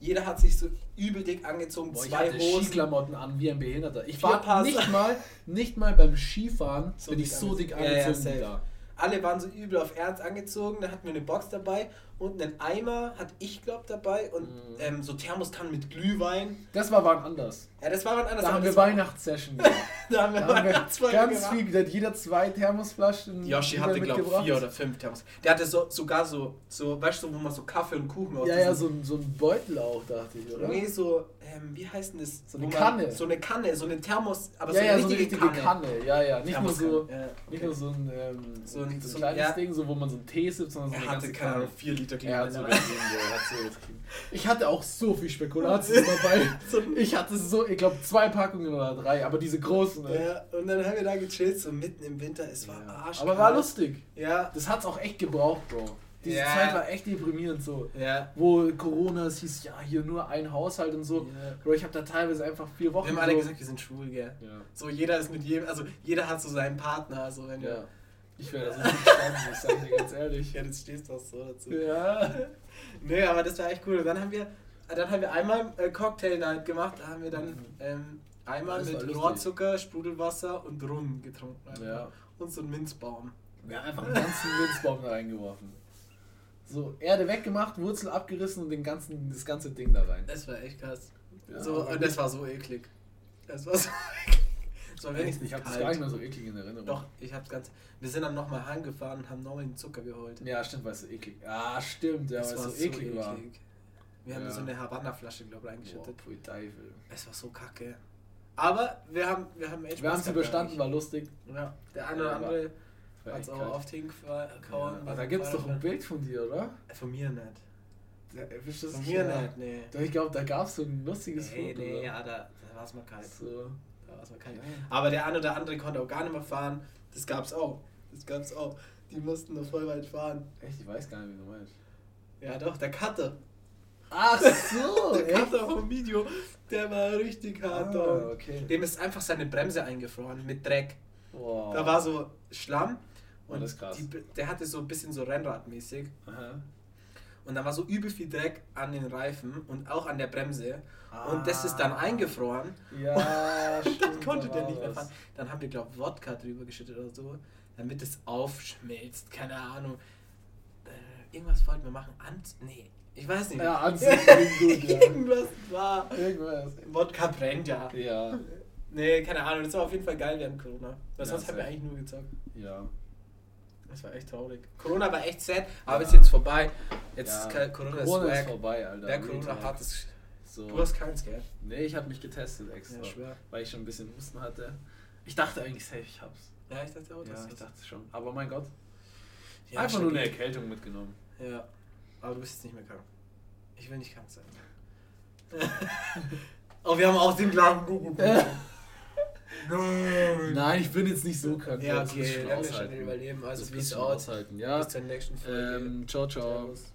Jeder hat sich so übel dick angezogen. Boah, ich zwei hatte Hosen. Skiklamotten an wie ein Behinderter. Ich war nicht mal, nicht mal beim Skifahren So bin ich so dick angezogen. Ja, ja, Alle waren so übel auf Ernst angezogen. Da hatten wir eine Box dabei und einen Eimer hatte ich, glaub, dabei und Mhm. ähm, so Thermoskannen mit Glühwein. Das war wann anders. Ja, das war was anderes. Da haben wir Weihnachtssession gemacht. Da haben wir, Da haben wir Weihnachtsfolge ganz gemacht. viel, da hat jeder zwei Thermosflaschen Yoshi hatte, glaube ich, vier oder fünf Thermos. Der hatte so, sogar so, so, weißt du, wo man so Kaffee und Kuchen aus Ja, ja, so, ein- so ein Beutel auch, dachte ich, oder? Nee, so, ähm, wie heißt denn das? So eine Kanne. so eine Kanne, so eine Thermos, aber ja, so ja, eine so eine richtige richtige Kanne. Kanne. Ja, ja, nicht nur so, ja, nicht okay. nur so ein, ähm, So so ein- ein, so- kleines ja. Ding, so, wo man so einen Tee sippt, sondern so Er eine hatte, ganze keine Kanne. Ahnung, vier Liter Er hat so Glühwein. übertrieben, ja, er hat so übertrieben. Ich hatte auch so viel Spekulatius dabei. Ich hatte so, ich glaube, zwei Packungen oder drei, aber diese großen. Ne? Ja, und dann haben wir da gechillt, so mitten im Winter. Es war Ja. arschkalt. Aber war lustig. Ja, Das hat's auch echt gebraucht, Bro. Diese Ja. Zeit war echt deprimierend so. ja. Wo Corona, es hieß, ja, hier nur ein Haushalt und so. Ja. Bro, ich habe da teilweise einfach vier Wochen Wir haben alle so, gesagt, wir sind schwul, gell? ja. So, jeder ist mit jedem, also jeder hat so seinen Partner, also wenn ja. Du. Ich wäre das nicht gestanden, ich sag dir ganz ehrlich. Ja, das stehst doch so dazu. Ja. Nee, aber das war echt cool. Und dann haben wir, dann haben wir einmal äh, Cocktail Night gemacht. Da haben wir dann Mhm. ähm, einmal mit. Rohrzucker, Sprudelwasser und Rum getrunken. einfach. Ja. Und so einen Minzbaum. Wir haben einfach einen ganzen Minzbaum da reingeworfen. So, Erde weggemacht, Wurzel abgerissen und den ganzen, das ganze Ding da rein. Das war echt krass. Ja, so, das war so eklig. Das war so eklig. Echt, wenigstens ich habe das kalt. gar nicht mehr so eklig in Erinnerung. Doch, ich hab's ganz. Wir sind dann nochmal heimgefahren und haben nochmal den Zucker geholt. Ja, stimmt, weil es so eklig Ja, stimmt, ja, weil es war so eklig war. Wir haben Ja. so eine Havanna-Flasche, glaube ich, Boah, reingeschüttet. pfui Teufel. Es war so kacke. Aber wir haben, wir haben echt Wir haben gehabt überstanden, war lustig. Ja, der eine oder Ja, andere hat es auch auf Tink Ja, da gibt es doch ein Bild von dir, oder? Von mir nicht. Da erwischt das Von mir ja. nicht, nee. Doch, ich glaube, da gab es so ein lustiges Nee, Foto. nee, oder? ja, da, da war es mal kalt. So. Mal kalt. Ja. Aber der eine oder andere konnte auch gar nicht mehr fahren. Das gab's auch. Das gab's auch. Die mussten noch voll weit fahren. Echt, ich weiß gar nicht, wie du meinst. Ja doch, der Cutter. Ach so, Der Cutter vom Video, der war richtig hart. Ah, okay. Dem ist einfach seine Bremse eingefroren mit Dreck. Boah. Da war so Schlamm. Oh, ist krass. Die, der hatte so ein bisschen so Rennradmäßig. Aha. Und da war so übel viel Dreck an den Reifen und auch an der Bremse. Und das ist Ah. dann eingefroren. Ja, Dann stimmt. konnte der nicht mehr fahren. Dann haben wir, glaube ich, Wodka drüber geschüttet oder so, damit es aufschmilzt. Keine Ahnung. Äh, irgendwas wollten wir machen. Ant nee, ich weiß nicht. Ja, klingt gut, ja. Irgendwas war. Irgendwas. Wodka brennt ja. Ja, Nee, keine Ahnung. Das war auf jeden Fall geil während Corona. Weil Ja, sonst haben wir eigentlich nur gezockt. ja. Das war echt traurig. Corona war echt sad, aber Ja. ist jetzt vorbei. Jetzt Ja. ist Corona, Corona ist ist vorbei, Alter. Real Corona hat, ist. So. Du hast keins, gell? Nee, ich habe mich getestet extra, Ja, schwer. weil ich schon ein bisschen Husten hatte. Ich dachte eigentlich safe, ich hab's. Ja, ich dachte auch, Ja, dass ich das- dachte schon. Aber mein Gott, Ja, einfach nur eine. Erkältung mitgenommen. Ja. Aber du bist jetzt nicht mehr krank. Ich will nicht krank sein. oh, wir haben auch den gleichen Nein. Nein, ich bin jetzt nicht so krank. Ja, okay, werden wir schon überleben. Also, du aus. aushalten. Ja, Bis zur nächsten Folge. ähm, ciao, ciao. Servus.